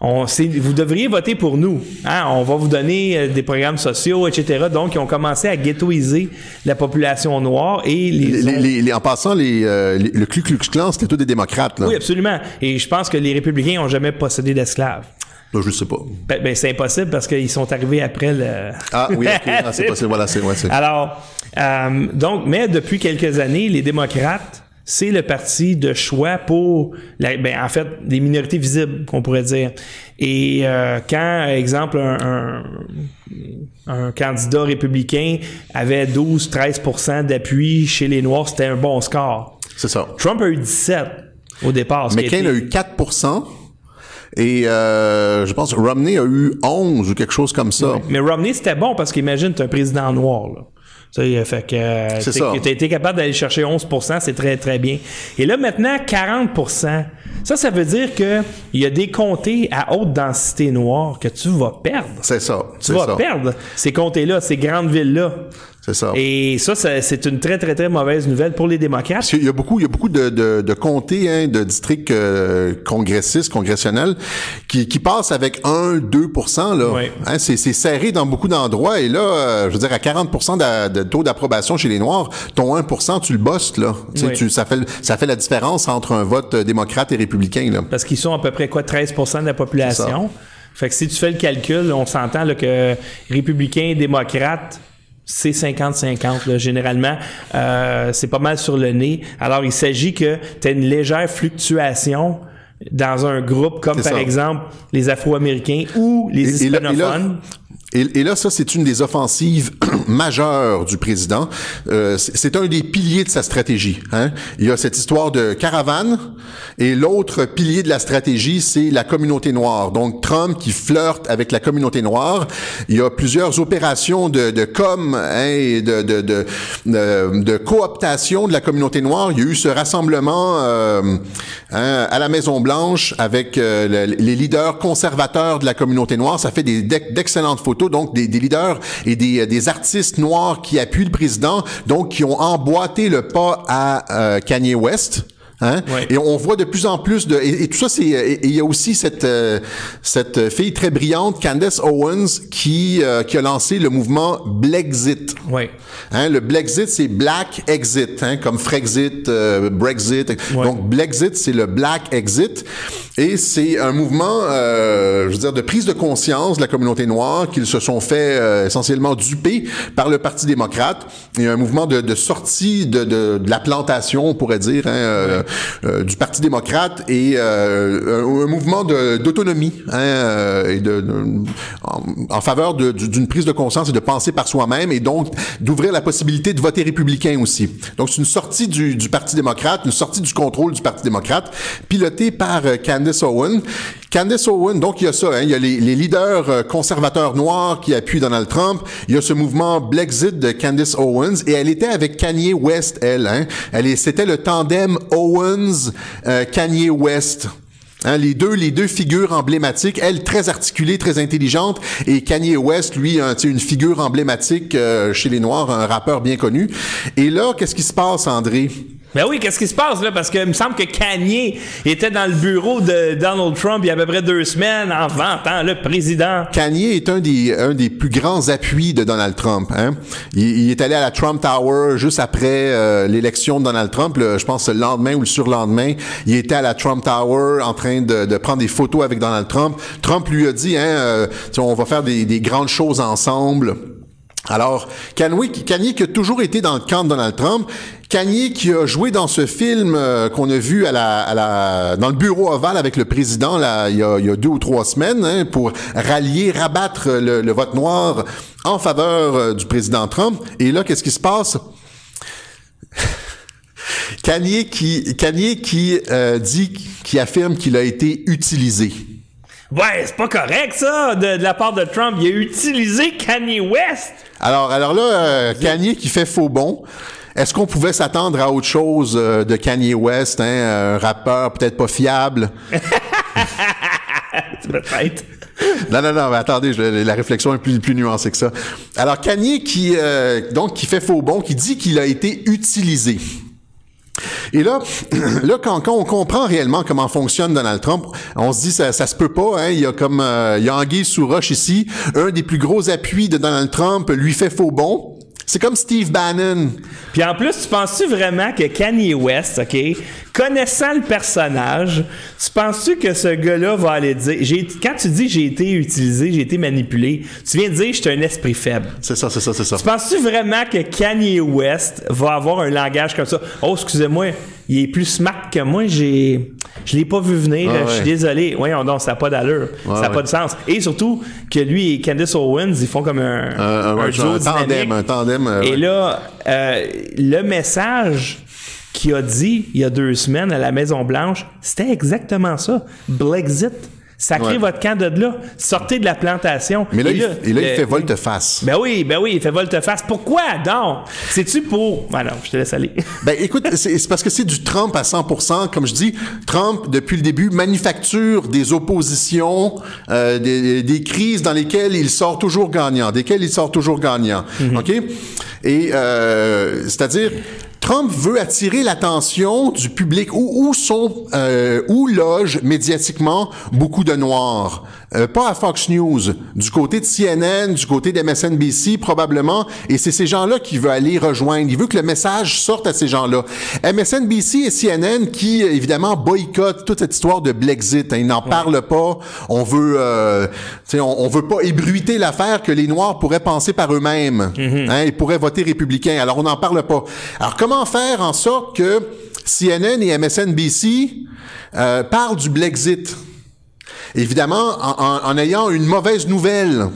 on, vous devriez voter pour nous. Hein? On va vous donner euh, des programmes sociaux, etc. Donc, ils ont commencé à ghettoiser la population noire et les, Les- ont- les- les- en passant, les, euh, le Ku Klux Klan, c'était tous des démocrates. Là. Oui, absolument. Et je pense que les républicains ont jamais possédé d'esclaves. Là, je sais pas. Ben, ben, c'est impossible parce qu'ils sont arrivés après le. Ah oui, ok. Ah, c'est possible. Voilà, c'est ouais, Alors, euh, donc, mais depuis quelques années, les démocrates, c'est le parti de choix pour, la- ben, en fait, des minorités visibles, qu'on pourrait dire. Et euh, quand, exemple, un, un, un candidat républicain avait 12-13% d'appui chez les Noirs, c'était un bon score. c'est ça. Trump a eu 17 au départ. McCain été- a eu 4% et euh, je pense Romney a eu 11 ou quelque chose comme ça. Mais Romney, c'était bon parce qu'imagine, t'es un président noir, là. Ça, il a fait que euh, t'as été capable d'aller chercher 11% c'est très, très bien. Et là, maintenant, 40% Ça, ça veut dire que il y a des comtés à haute densité noire que tu vas perdre. C'est ça. Tu vas ça. perdre ces comtés-là, ces grandes villes-là. C'est ça. Et ça, ça, c'est une très, très, très mauvaise nouvelle pour les démocrates. Parce qu'il y a beaucoup, il y a beaucoup de, de, de comtés, hein, de districts euh, congressistes, congressionnels, qui, qui passent avec 1-2% là. Oui. Hein, c'est, c'est serré dans beaucoup d'endroits. Et là, euh, je veux dire, à 40 d'a- de, taux d'approbation chez les Noirs, ton 1% tu le bosses, là. Tu sais, Oui. tu- ça, fait, ça fait la différence entre un vote euh, démocrate et républicain, là. Parce qu'ils sont à peu près quoi 13% de la population. Fait que si tu fais le calcul, on s'entend là, que républicains et démocrates, c'est 50-50 là, généralement. Euh, c'est pas mal sur le nez. Alors, il s'agit que tu as une légère fluctuation dans un groupe comme par exemple les Afro-Américains ou les Et- hispanophones. Et, et là, ça, c'est une des offensives majeures du président. Euh, c'est c'est un des piliers de sa stratégie. Hein? Il y a cette histoire de caravane, et l'autre pilier de la stratégie, c'est la communauté noire. Donc, Trump qui flirte avec la communauté noire. Il y a plusieurs opérations de, de com hein, et de, de, de, de, cooptation de la communauté noire. Il y a eu ce rassemblement euh, hein, à la Maison Blanche avec euh, le- les leaders conservateurs de la communauté noire. Ça fait des d'ex- d'excellentes photos, donc des, des leaders et des, des artistes noirs qui appuient le président, donc qui ont emboîté le pas à euh, Kanye West. Hein? Ouais. Et on voit de plus en plus de et, et tout ça c'est il y a aussi cette euh, cette fille très brillante Candace Owens qui euh, qui a lancé le mouvement Blexit. Oui. Hein, le Blexit, c'est Black Exit, hein, comme Frexit, euh, Brexit. Ouais. Donc, Blexit, c'est le Black Exit. Et c'est un mouvement, euh, je veux dire, de prise de conscience de la communauté noire qu'ils se sont fait euh, essentiellement duper par le Parti démocrate. Et un mouvement de, de sortie de, de, de la plantation, on pourrait dire, hein, du Parti démocrate et euh, un, un mouvement d'autonomie hein, euh, et de, de- en, en faveur d'une prise de conscience et de penser par soi-même et donc d'ouvrir la possibilité de voter républicain aussi. Donc c'est une sortie du, du Parti démocrate, une sortie du contrôle du Parti démocrate, pilotée par euh, Candace Owen. Candace Owen, donc il y a ça, hein, il y a les, les leaders euh, conservateurs noirs qui appuient Donald Trump, il y a ce mouvement Blexit de Candace Owens et elle était avec Kanye West, elle. Hein. elle C'était le tandem Owens-Kanye West. Hein, les deux, les deux figures emblématiques, elle très articulée, très intelligente, et Kanye West, lui, un, sais, une figure emblématique euh, chez les Noirs, un rappeur bien connu. Et là, qu'est-ce qui se passe, André? Ben oui, qu'est-ce qui se passe là? Parce que il me semble que Kanye était dans le bureau de Donald Trump il y a à peu près deux semaines en vantant le président. Kanye est un des, un des plus grands appuis de Donald Trump. Hein? Il, est allé à la Trump Tower juste après euh, l'élection de Donald Trump, je pense le lendemain ou le surlendemain. Il était à la Trump Tower en train de, de prendre des photos avec Donald Trump. Trump lui a dit, hein, euh, on va faire des, des grandes choses ensemble. Alors, Kanye, qui a toujours été dans le camp de Donald Trump, Kanye qui a joué dans ce film euh, qu'on a vu dans le bureau ovale avec le président il, y a, deux ou trois semaines hein, pour rallier, rabattre le, le vote noir en faveur euh, du président Trump. Et là, qu'est-ce qui se passe? Kanye qui, Kanye qui euh, dit, qui affirme qu'il a été utilisé. Ouais, c'est pas correct ça de, de la part de Trump. Il a utilisé Kanye West. Alors, alors là, euh, Kanye qui fait faux bon. Est-ce qu'on pouvait s'attendre à autre chose euh, de Kanye West, hein, un rappeur peut-être pas fiable? Peut-être. Non, non, non, mais attendez, je- la réflexion est plus, plus nuancée que ça. Alors, Kanye qui, euh, donc, qui fait faux bon, qui dit qu'il a été utilisé. Et là, là quand, quand on comprend réellement comment fonctionne Donald Trump, on se dit ça, ça se peut pas. Hein? Il y a comme euh, il ici. Un des plus gros appuis de Donald Trump lui fait faux bon. C'est comme Steve Bannon. Puis en plus, tu penses-tu vraiment que Kanye West, OK, connaissant le personnage, tu penses-tu que ce gars-là va aller dire. Quand tu dis j'ai été utilisé, j'ai été manipulé, tu viens de dire je suis un esprit faible. C'est ça, c'est ça, c'est ça. Tu penses-tu vraiment que Kanye West va avoir un langage comme ça? Oh, excusez-moi, il est plus smart que moi, j'ai. Je l'ai pas vu venir, Ah je suis ouais. désolé. Voyons donc, ça n'a pas d'allure. ça n'a ouais. pas de sens. Et surtout que lui et Candice Owens, ils font comme un, Un, un- un duo un tandem, un tandem. euh, Et ouais. là, euh, le message qu'il a dit il y a deux semaines à la Maison-Blanche, c'était exactement ça. Blexit. Sacrez Ouais. votre camp de là. Sortez de la plantation. Mais là, Et il, et là, il fait volte-face. Ben oui, ben oui, il fait volte-face. Pourquoi donc? C'est-tu pour? Ben non, je te laisse aller. Ben écoute, c'est parce que c'est du Trump à 100%. Comme je dis, Trump, depuis le début, manufacture des oppositions, euh, des, des crises dans lesquelles il sort toujours gagnant, desquelles il sort toujours gagnant. OK? Et euh, c'est-à-dire... Trump veut attirer l'attention du public où, où sont euh, logent médiatiquement beaucoup de noirs? Euh, pas à Fox News, du côté de CNN, du côté d'MSNBC probablement, et c'est ces gens-là qu'il veut aller rejoindre. Il veut que le message sorte à ces gens-là. MSNBC et CNN qui évidemment boycottent toute cette histoire de Brexit. Hein, ils n'en parlent pas. On veut, euh, on, on veut pas ébruiter l'affaire que les Noirs pourraient penser par eux-mêmes. Hein, ils pourraient voter républicain. Alors on n'en parle pas. Alors comment faire en sorte que CNN et MSNBC euh, parlent du Brexit? Évidemment, en, en- en ayant une mauvaise nouvelle.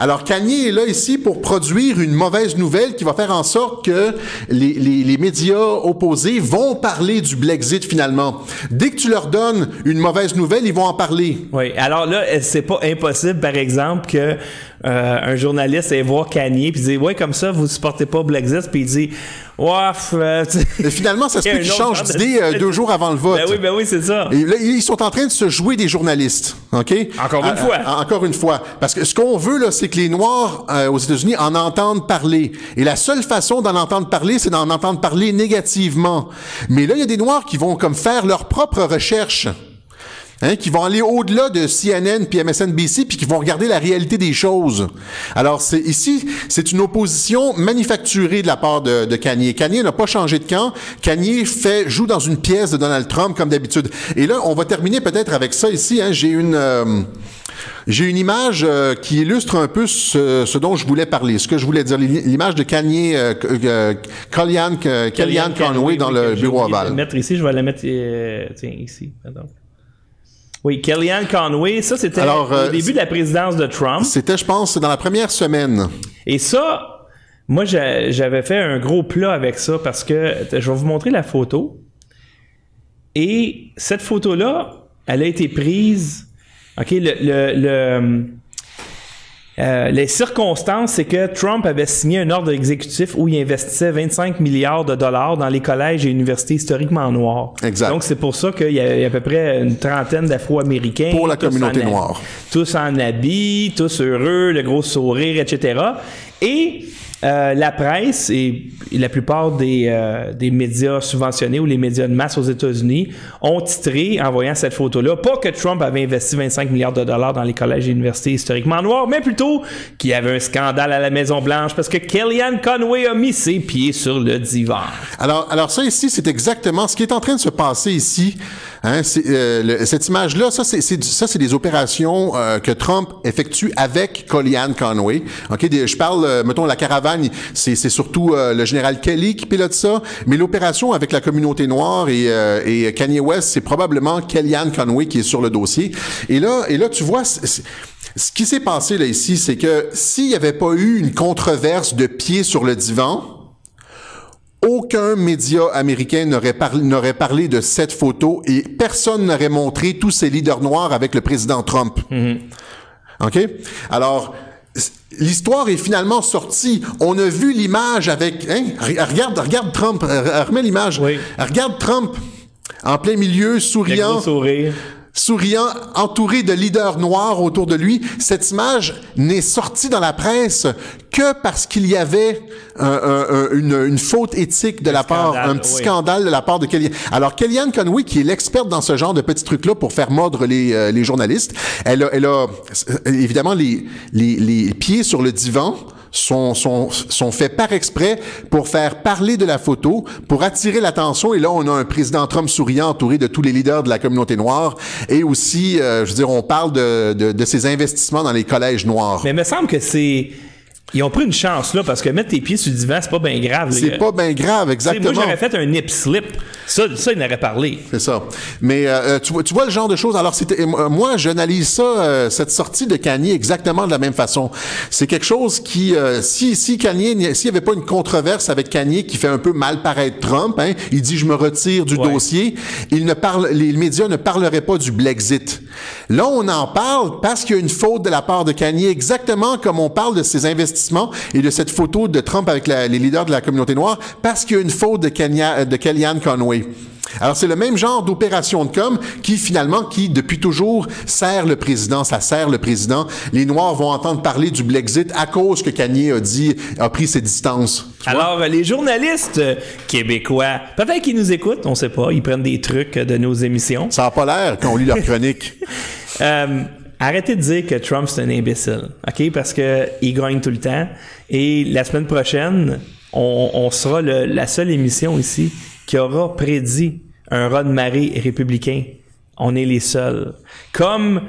Alors, Kanye est là ici pour produire une mauvaise nouvelle qui va faire en sorte que les, les- les médias opposés vont parler du Brexit finalement. Dès que tu leur donnes une mauvaise nouvelle, ils vont en parler. Oui. Alors là, c'est pas impossible, par exemple, que euh, un journaliste aille voir Kanye puis dire Ouais, comme ça, vous supportez pas Brexit, puis il dit Ouais, f- euh. Et finalement, ça se peut qu'ils changent d'idée euh, deux jours avant le vote. Ben oui, ben oui, c'est ça. Et là, ils sont en train de se jouer des journalistes, OK? Encore une À- fois. à- encore une fois. Parce que ce qu'on veut, là, c'est que les Noirs euh, aux États-Unis en entendent parler. Et la seule façon d'en entendre parler, c'est d'en entendre parler négativement. Mais là, il y a des Noirs qui vont comme faire leur propre recherche. Hein, qui vont aller au-delà de CNN puis MSNBC puis qui vont regarder la réalité des choses. Alors c'est ici, c'est une opposition manufacturée de la part de, de Kanye. Kanye n'a pas changé de camp. Kanye fait joue dans une pièce de Donald Trump comme d'habitude. Et là, on va terminer peut-être avec ça ici. Hein, J'ai une euh, j'ai une image euh, qui illustre un peu ce, ce dont je voulais parler, ce que je voulais dire, l'image de Kanye, euh, euh, Kellyanne, euh, Conway dans le bureau oublié de ovale. le mettre ici, je vais la mettre euh, tiens, ici. Attends. Oui, Kellyanne Conway, ça c'était Alors, au euh, début de la présidence de Trump. C'était, je pense, dans la première semaine. Et ça, moi j'a- j'avais fait un gros plat avec ça parce que je vais vous montrer la photo. Et cette photo-là, elle a été prise. OK, le, le- le, euh, les circonstances, c'est que Trump avait signé un ordre exécutif où il investissait 25 milliards de dollars dans les collèges et universités historiquement noirs. Exact. Donc, c'est pour ça qu'il y a, il y a à peu près une trentaine d'Afro-Américains. Pour la communauté noire. Tous en habits, tous heureux, le gros sourire, etc. Et euh, la presse et la plupart des, euh, des médias subventionnés ou les médias de masse aux États-Unis ont titré, en voyant cette photo-là, pas que Trump avait investi 25 milliards de dollars dans les collèges et universités historiquement noirs, mais plutôt qu'il y avait un scandale à la Maison-Blanche parce que Kellyanne Conway a mis ses pieds sur le divan. Alors, alors ça ici, c'est exactement ce qui est en train de se passer ici. Hein, euh, cette image-là, ça, c'est, des opérations que Trump effectue avec Kellyanne Conway. Je parle, mettons, la caravane, c'est, c'est surtout euh, le général Kelly qui pilote ça, mais l'opération avec la communauté noire et, euh, et Kanye West, c'est probablement Kellyanne Conway qui est sur le dossier. Et là, et là, tu vois. ce qui s'est passé là ici, c'est que s'il n'y avait pas eu une controverse de pied sur le divan, aucun média américain n'aurait parlé, parlé de cette photo et personne n'aurait montré tous ces leaders noirs avec le président Trump. OK? Alors, l'histoire est finalement sortie. On a vu l'image avec... Hein? Re- Regarde, regarde Trump. Re- Remets l'image. Oui. Regarde Trump en plein milieu, souriant. gros sourire. Souriant, entouré de leaders noirs autour de lui. Cette image n'est sortie dans la presse que parce qu'il y avait un- un- un- une, une faute éthique de la part, scandale, un petit oui. scandale de la part de Kellyanne. Alors, Kellyanne Conway, qui est l'experte dans ce genre de petits trucs-là pour faire mordre les, euh, les journalistes, elle a, elle a euh, évidemment les, les, les pieds sur le divan sont, faits par exprès pour faire parler de la photo, pour attirer l'attention. Et là, on a un président Trump souriant entouré de tous les leaders de la communauté noire. Et aussi, euh, je veux dire, on parle de, de, de ses investissements dans les collèges noirs. Mais il me semble que c'est. Ils ont pris une chance là parce que mettre tes pieds sur le divan, c'est pas bien grave. C'est pas bien grave, exactement. Moi, j'aurais fait un nip slip. Ça, ça il en aurait parlé. C'est ça. Mais euh, euh, tu, vois, tu vois le genre de choses. Alors, c'était, euh, moi, j'analyse ça, euh, cette sortie de Kanye, exactement de la même façon. C'est quelque chose qui, euh, si, si Kanye, n'y- s'il n'y avait pas une controverse avec Kanye qui fait un peu mal paraître Trump, hein, il dit je me retire du Ouais. dossier, il ne parle, les médias ne parleraient pas du Brexit. Là, on en parle parce qu'il y a une faute de la part de Kanye, exactement comme on parle de ses investissements et de cette photo de Trump avec la- les leaders de la communauté noire, parce qu'il y a une faute de, Kenya, de Kellyanne Conway. Alors, c'est le même genre d'opération de com qui, finalement, qui, depuis toujours, sert le président. Ça sert le président. Les Noirs vont entendre parler du Brexit à cause que Kanye a dit, a pris ses distances. Alors, euh, les journalistes euh, québécois, peut-être qu'ils nous écoutent, on sait pas, ils prennent des trucs euh, de nos émissions. Ça n'a pas l'air quand on lit leur chronique. Euh, arrêtez de dire que Trump c'est un imbécile, ok? Parce que il gagne tout le temps. Et la semaine prochaine, on, sera la seule émission ici qui aura prédit un raz de marée républicain. On est les seuls. Comme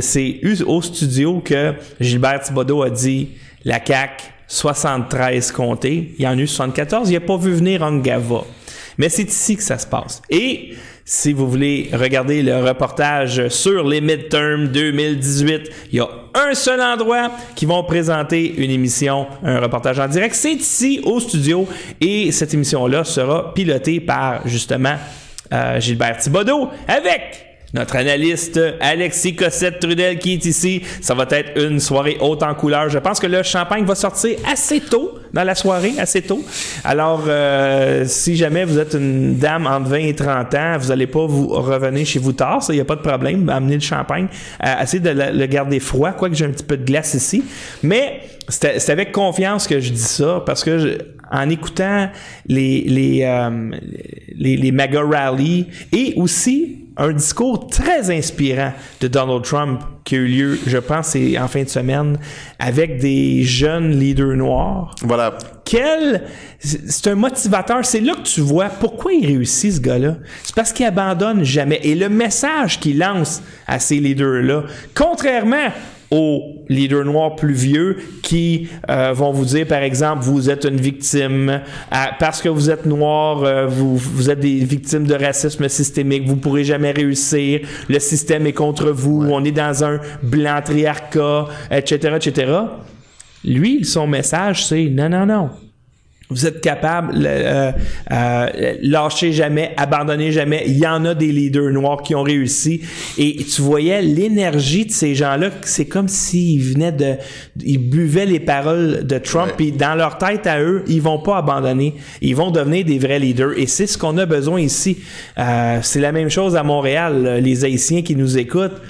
c'est au studio que Gilbert Thibodeau a dit la CAC 73 comtés, il y en a eu 74, il n'a pas vu venir Angava. Mais c'est ici que ça se passe. Et si vous voulez regarder le reportage sur les midterms 2018, il y a un seul endroit qui vont présenter une émission, un reportage en direct. C'est ici au studio et cette émission-là sera pilotée par justement euh, Gilbert Thibodeau avec notre analyste Alexis Cossette-Trudel qui est ici. Ça va être une soirée haute en couleur. Je pense que le champagne va sortir assez tôt dans la soirée, assez tôt. Alors, euh, si jamais vous êtes une dame entre 20 et 30 ans, vous n'allez pas vous revenir chez vous tard, ça, il n'y a pas de problème. Amenez le champagne. Euh, essayez de le, garder froid, quoique j'ai un petit peu de glace ici. Mais c'est avec confiance que je dis ça, parce que en écoutant les, les, euh, les, les MAGA rallies et aussi un discours très inspirant de Donald Trump qui a eu lieu, je pense, c'est en fin de semaine, avec des jeunes leaders noirs. Voilà. Quel. C'est un motivateur. C'est là que tu vois pourquoi il réussit, ce gars-là. C'est parce qu'il abandonne jamais. Et le message qu'il lance à ces leaders-là, contrairement aux leaders noirs plus vieux qui euh, vont vous dire, par exemple, vous êtes une victime, à- parce que vous êtes noir, euh, vous, vous êtes des victimes de racisme systémique, vous pourrez jamais réussir, le système est contre vous, on est dans un blanc triarcat, etc., etc. Lui, son message, c'est non, non, non. Vous êtes capable, euh, euh, lâchez jamais, abandonnez jamais. Il y en a des leaders noirs qui ont réussi. Et tu voyais l'énergie de ces gens-là. C'est comme s'ils venaient de, ils buvaient les paroles de Trump. Puis dans leur tête à eux, ils vont pas abandonner. Ils vont devenir des vrais leaders. Et c'est ce qu'on a besoin ici. Euh, c'est la même chose à Montréal. Les Haïtiens qui nous écoutent,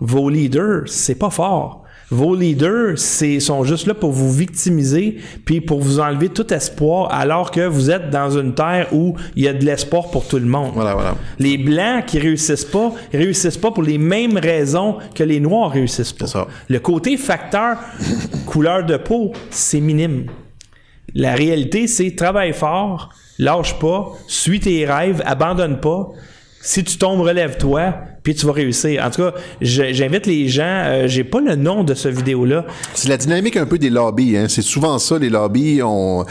vos leaders, c'est pas fort. Vos leaders c'est, sont juste là pour vous victimiser puis pour vous enlever tout espoir alors que vous êtes dans une terre où il y a de l'espoir pour tout le monde. Voilà, voilà. Les blancs qui réussissent pas, réussissent pas pour les mêmes raisons que les noirs réussissent pas. Ça. Le côté facteur couleur de peau, c'est minime. La réalité, c'est travaille fort, lâche pas, suis tes rêves, abandonne pas. Si tu tombes, relève-toi, puis tu vas réussir. En tout cas, j'invite les gens. euh, J'ai pas le nom de ce vidéo-là. C'est la dynamique un peu des lobbies. Hein. C'est souvent ça, les lobbies. On,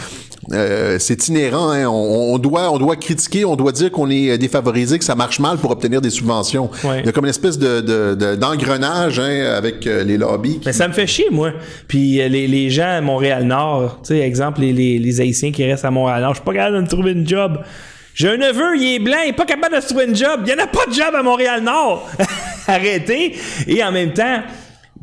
euh, c'est inhérent. Hein. On, on doit, on doit critiquer, on doit dire qu'on est défavorisé, que ça marche mal pour obtenir des subventions. Ouais. Il y a comme une espèce de, de- de- d'engrenage hein, avec euh, les lobbies. qui- Mais ça me fait chier, moi. Puis euh, les, les gens à Montréal-Nord, tu sais, exemple, les, les, les Haïtiens qui restent à Montréal-Nord, je suis pas capable de me trouver une job. J'ai un neveu, il est blanc, il est pas capable de se trouver une job. Il y en a pas de job à Montréal-Nord. Arrêtez. Et en même temps,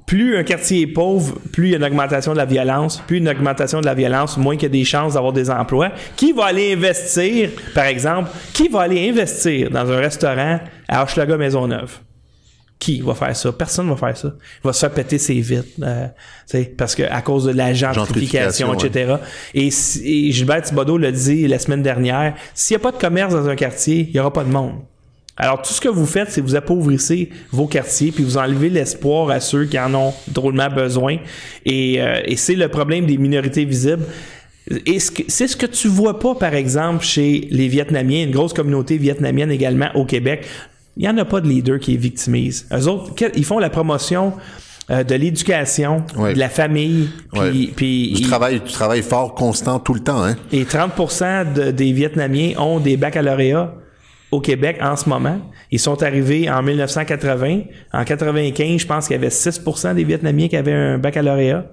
plus un quartier est pauvre, plus il y a une augmentation de la violence. Plus une augmentation de la violence, moins il y a des chances d'avoir des emplois. Qui va aller investir, par exemple, qui va aller investir dans un restaurant à Hochelaga Maisonneuve? Qui va faire ça? Personne va faire ça. Il va se faire péter ses vitres. euh, parce que à cause de la gentrification, etc. Et, si- et Gilbert Thibodeau l'a dit la semaine dernière, s'il n'y a pas de commerce dans un quartier, il n'y aura pas de monde. Alors, tout ce que vous faites, c'est vous appauvrissez vos quartiers, puis vous enlevez l'espoir à ceux qui en ont drôlement besoin. Et, euh, et c'est le problème des minorités visibles. Et ce c'est ce que tu vois pas, par exemple, chez les Vietnamiens, une grosse communauté vietnamienne également au Québec. Il n'y en a pas de leader qui est victimise. Eux autres, ils font la promotion euh, de l'éducation, Ouais. de la famille, puis, puis Du travail, du travail fort, constant, tout le temps. Hein? et 30% de- des Vietnamiens ont des baccalauréats au Québec en ce moment. Ils sont arrivés en 1980. En 95, je pense qu'il y avait 6% des Vietnamiens qui avaient un baccalauréat.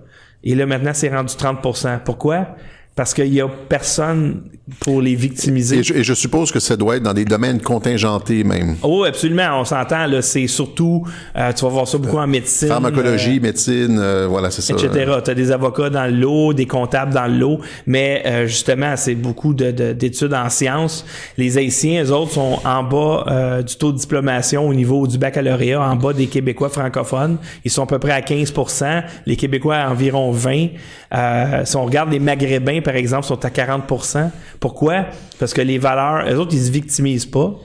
Et là, maintenant, c'est rendu 30%. Pourquoi? Parce qu'il y a personne pour les victimiser. Et je, et je suppose que ça doit être dans des domaines contingentés même. Oh, absolument, on s'entend, là, c'est surtout, euh, tu vas voir ça beaucoup en médecine. Pharmacologie, médecine, euh, voilà, c'est ça. etc. Tu as des avocats dans le lot, des comptables dans le lot, mais euh, justement, c'est beaucoup de- de- d'études en sciences. Les Haïtiens, eux autres, sont en bas euh, du taux de diplomation au niveau du baccalauréat, en bas des Québécois francophones. Ils sont à peu près à 15% Les Québécois à environ 20 Euh, Si on regarde les Maghrébins, par exemple, sont à 40% Pourquoi? Parce que les valeurs, eux autres, ils se victimisent pas.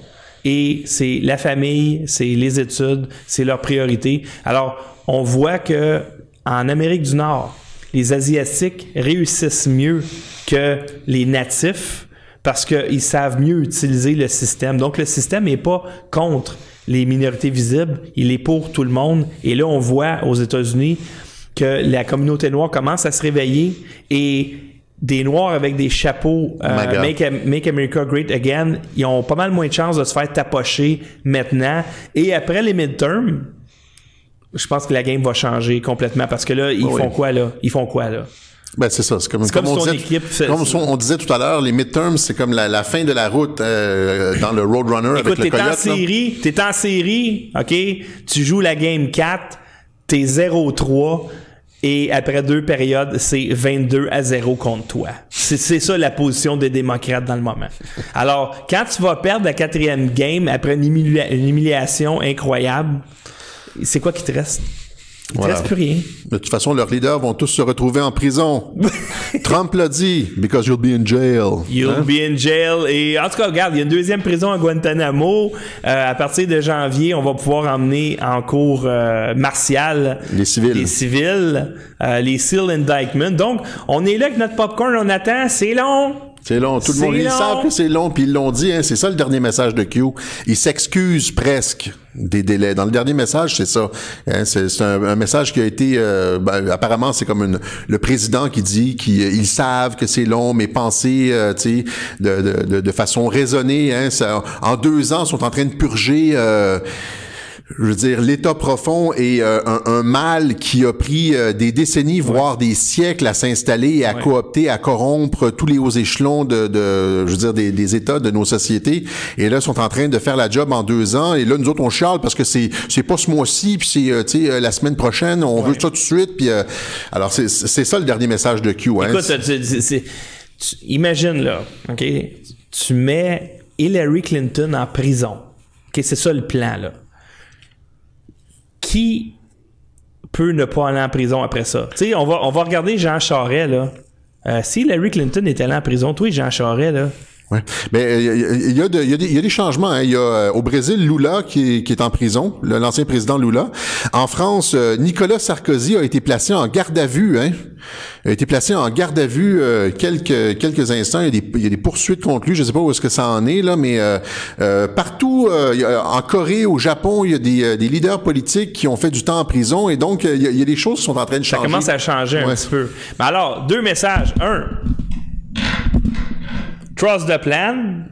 Et c'est la famille, c'est les études, c'est leur priorité. Alors, on voit que en Amérique du Nord, les Asiatiques réussissent mieux que les natifs parce qu'ils savent mieux utiliser le système. Donc, le système n'est pas contre les minorités visibles, il est pour tout le monde. Et là, on voit aux États-Unis que la communauté noire commence à se réveiller et des Noirs avec des chapeaux euh, MAGA. Make, Make America Great Again, ils ont pas mal moins de chances de se faire tapocher maintenant. Et après les midterms, je pense que la game va changer complètement parce que là, ils Oui. font quoi là? Ils font quoi là? Ben, c'est ça. C'est comme, comme on son disait, équipe comme on disait tout à l'heure, les midterms, c'est comme la, la fin de la route euh, dans le Roadrunner Écoute, avec le t'es en coyote. série, t'es en série, OK? Tu joues la game 4, t'es 0-3, et après deux périodes, c'est 22 à 0 contre toi. C'est ça la position des démocrates dans le moment. Alors, quand tu vas perdre la quatrième game après une, une humiliation incroyable, c'est quoi qui te reste? Il Voilà. te reste plus rien. De toute façon, leurs leaders vont tous se retrouver en prison. Trump l'a dit, because you'll be in jail. You'll Hein? be in jail. Et en tout cas, regarde, il y a une deuxième prison à Guantanamo. Euh, à partir de janvier, on va pouvoir emmener en cours euh, martial Les civils. les civils, euh, les seal indictment. Donc, on est là avec notre popcorn, on attend. C'est long. C'est long. Tout le monde, ils long. savent que c'est long, puis ils l'ont dit. Hein, c'est ça le dernier message de Q. Ils s'excusent presque des délais. Dans le dernier message, c'est ça. Hein, c'est un, un message qui a été... euh, ben, apparemment, c'est comme une, le président qui dit qu'ils savent que c'est long, mais pensez euh, tu sais, de, de, de, de façon raisonnée. Hein, ça, en deux ans, ils sont en train de purger... euh, je veux dire, l'État profond est euh, un, un mal qui a pris euh, des décennies, voire des siècles à s'installer et à coopter, à corrompre tous les hauts échelons de, de je veux dire, des, des États de nos sociétés. Et là, ils sont en train de faire la job en deux ans. Et là, nous autres, on chiale parce que c'est c'est pas ce mois-ci, puis c'est, euh, tu sais, euh, la semaine prochaine, on veut ça tout de suite. Puis euh, alors, c'est c'est ça le dernier message de Q. Hein. Écoute, c'est- tu- imagine là, OK? Tu mets Hillary Clinton en prison. OK, c'est ça le plan, là. Qui peut ne pas aller en prison après ça? Tu sais, on va, regarder Jean Charest, là. Euh, si Hillary Clinton était allé en prison, toi, Jean Charest, là, Ouais. Mais euh, il y, a- il y a de- y a des- y a des changements. hein. Il y a euh, au Brésil Lula qui est, qui est en prison, l'ancien président Lula. En France, euh, Nicolas Sarkozy a été placé en garde à vue. Hein. Il a été placé en garde à vue euh, quelques quelques instants. Il y, a des, il y a des poursuites contre lui. Je sais pas où est-ce que ça en est là, mais euh, euh, partout, euh, en Corée, au Japon, il y a des, euh, des leaders politiques qui ont fait du temps en prison et donc euh, il y a, des choses qui sont en train de ça changer. commence à changer un Ouais. petit peu. Mais alors, deux messages. Un, trust the plan.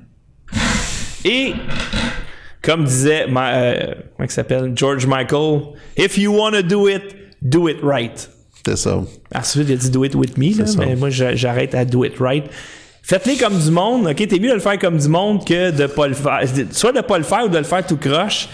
Et, comme disait, ma- euh, comment il s'appelle, George Michael, if you want to do it, do it right. C'est ça. Ensuite, il a dit do it with me, là, mais moi, j'a- j'arrête à do it right. Faites-les comme du monde, ok? T'es mieux de le faire comme du monde que de pas le faire. Soit de pas le faire ou de le faire tout croche.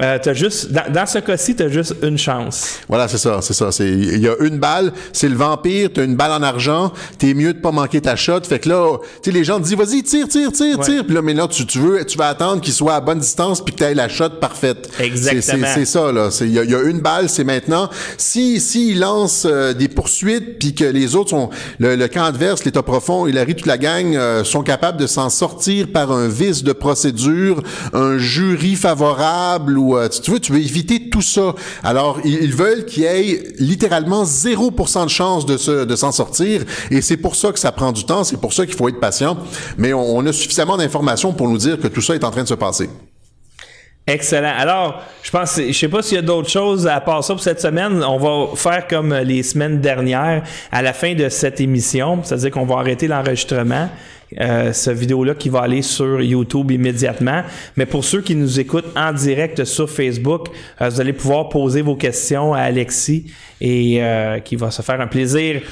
Euh, t'as juste, dans, dans ce cas-ci, t'as juste une chance. Voilà, c'est ça, c'est ça. Il y a une balle, c'est le vampire, t'as une balle en argent, t'es mieux de pas manquer ta shot. Fait que là, tu les gens te disent, vas-y, tire, tire, tire, Ouais. tire. Puis là, mais là, tu, tu veux, tu vas attendre qu'il soit à bonne distance puis que t'aies la shot parfaite. Exactement. C'est, ça, là. Il y, y a une balle, c'est maintenant. Si, si il lance euh, des poursuites puis que les autres sont, le, le camp adverse, l'état profond, Hillary, toute la gang, euh, sont capables de s'en sortir par un vice de procédure, un jury favorable ou, euh, tu, veux, tu veux éviter tout ça. Alors, ils, veulent qu'il y ait littéralement 0% de chance de, se, de s'en sortir et c'est pour ça que ça prend du temps, c'est pour ça qu'il faut être patient. Mais on, on a suffisamment d'informations pour nous dire que tout ça est en train de se passer. Excellent. Alors, je pense, je sais pas s'il y a d'autres choses à part ça pour cette semaine. On va faire comme les semaines dernières à la fin de cette émission, c'est-à-dire qu'on va arrêter l'enregistrement. Euh, ce vidéo-là qui va aller sur YouTube immédiatement. Mais pour ceux qui nous écoutent en direct sur Facebook, euh, vous allez pouvoir poser vos questions à Alexis et euh, qui va se faire un plaisir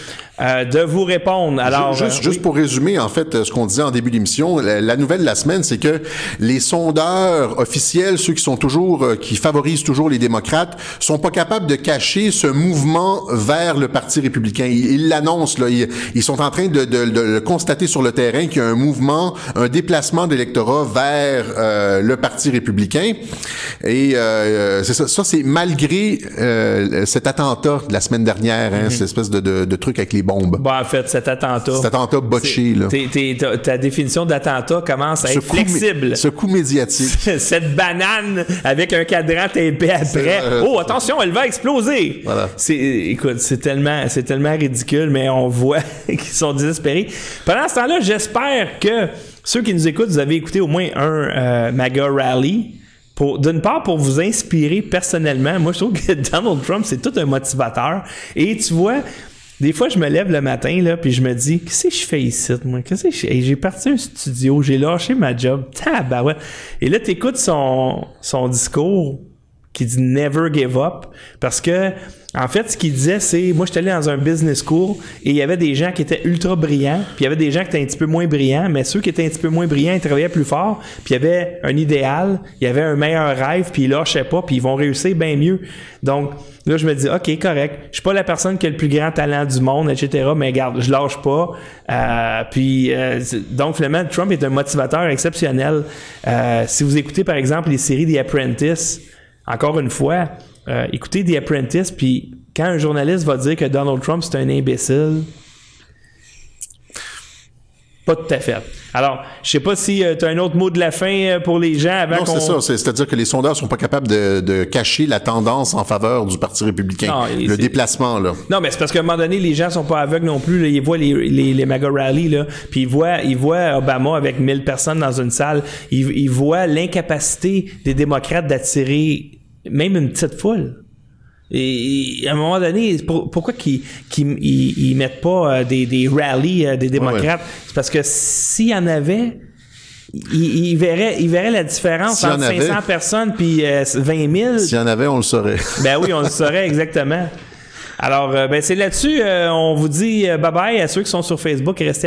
euh, de vous répondre. Alors, Ju- juste, euh, juste oui. pour résumer, en fait, euh, ce qu'on disait en début d'émission, la, la nouvelle de la semaine, c'est que les sondeurs officiels, ceux qui sont toujours, qui favorisent toujours les démocrates, sont pas capables de cacher ce mouvement vers le Parti républicain. Ils l'annoncent, là. Ils, ils sont en train de, de- de le constater sur le terrain qu'il y a un mouvement, un déplacement d'électorat vers euh, le Parti républicain. Et euh, c'est ça, ça c'est malgré euh, cet attentat de la semaine dernière, hein, cette espèce de, de, de truc avec les bombes. Bon, en fait, cet attentat. Cet attentat botché, là. Ta, ta définition d'attentat commence à Ce être coup flexible. Ce coup médiatique. Cette banane avec un cadran tapé après. Oh, attention, elle va exploser. Voilà. Écoute, c'est tellement, c'est tellement ridicule, mais on voit qu'ils sont désespérés. Pendant ce temps-là, j'espère que ceux qui nous écoutent, vous avez écouté au moins un euh, MAGA Rally. Pour, d'une part, pour vous inspirer personnellement. Moi, je trouve que Donald Trump, c'est tout un motivateur. Et tu vois, des fois, je me lève le matin, là, puis je me dis, qu'est-ce que je fais ici, moi? Qu'est-ce que je j'ai parti un studio, j'ai lâché ma job. Tabarouette. Et là, t'écoutes son, son discours qui dit never give up. Parce que en fait ce qu'il disait c'est moi j'étais allé dans un business school et il y avait des gens qui étaient ultra brillants puis il y avait des gens qui étaient un petit peu moins brillants mais ceux qui étaient un petit peu moins brillants ils travaillaient plus fort puis il y avait un idéal il y avait un meilleur rêve puis ils lâchaient pas puis ils vont réussir bien mieux. Donc là je me dis ok correct. Je suis pas la personne qui a le plus grand talent du monde etc mais regarde je lâche pas. Euh, puis euh, donc finalement Trump est un motivateur exceptionnel. Euh, si vous écoutez par exemple les séries The Apprentice encore une fois, euh, écoutez The Apprentice, puis quand un journaliste va dire que Donald Trump c'est un imbécile, pas tout à fait. Alors, je sais pas si tu as un autre mot de la fin euh, pour les gens avant Non, c'est ça. C'est- C'est-à-dire que les sondeurs sont pas capables de, de cacher la tendance en faveur du Parti républicain. Non, le déplacement, là. Non, mais c'est parce qu'à un moment donné, les gens sont pas aveugles non plus. là. Ils voient les, les, les MAGA rallies, là, puis ils voient, ils voient Obama avec 1000 personnes dans une salle. Ils, ils voient l'incapacité des démocrates d'attirer même une petite foule. Et et à un moment donné, pour- pourquoi qu'ils ils- ils mettent pas euh, des, des rallies euh, des démocrates? C'est parce que s'il y en avait, ils, ils verraient, ils verraient la différence en entre avait- 500 personnes puis euh, 20 000. S'il y en avait, on le saurait. Ben oui, on le saurait exactement. Alors, euh, ben c'est là-dessus, euh, on vous dit euh, bye bye à ceux qui sont sur Facebook. Restez avec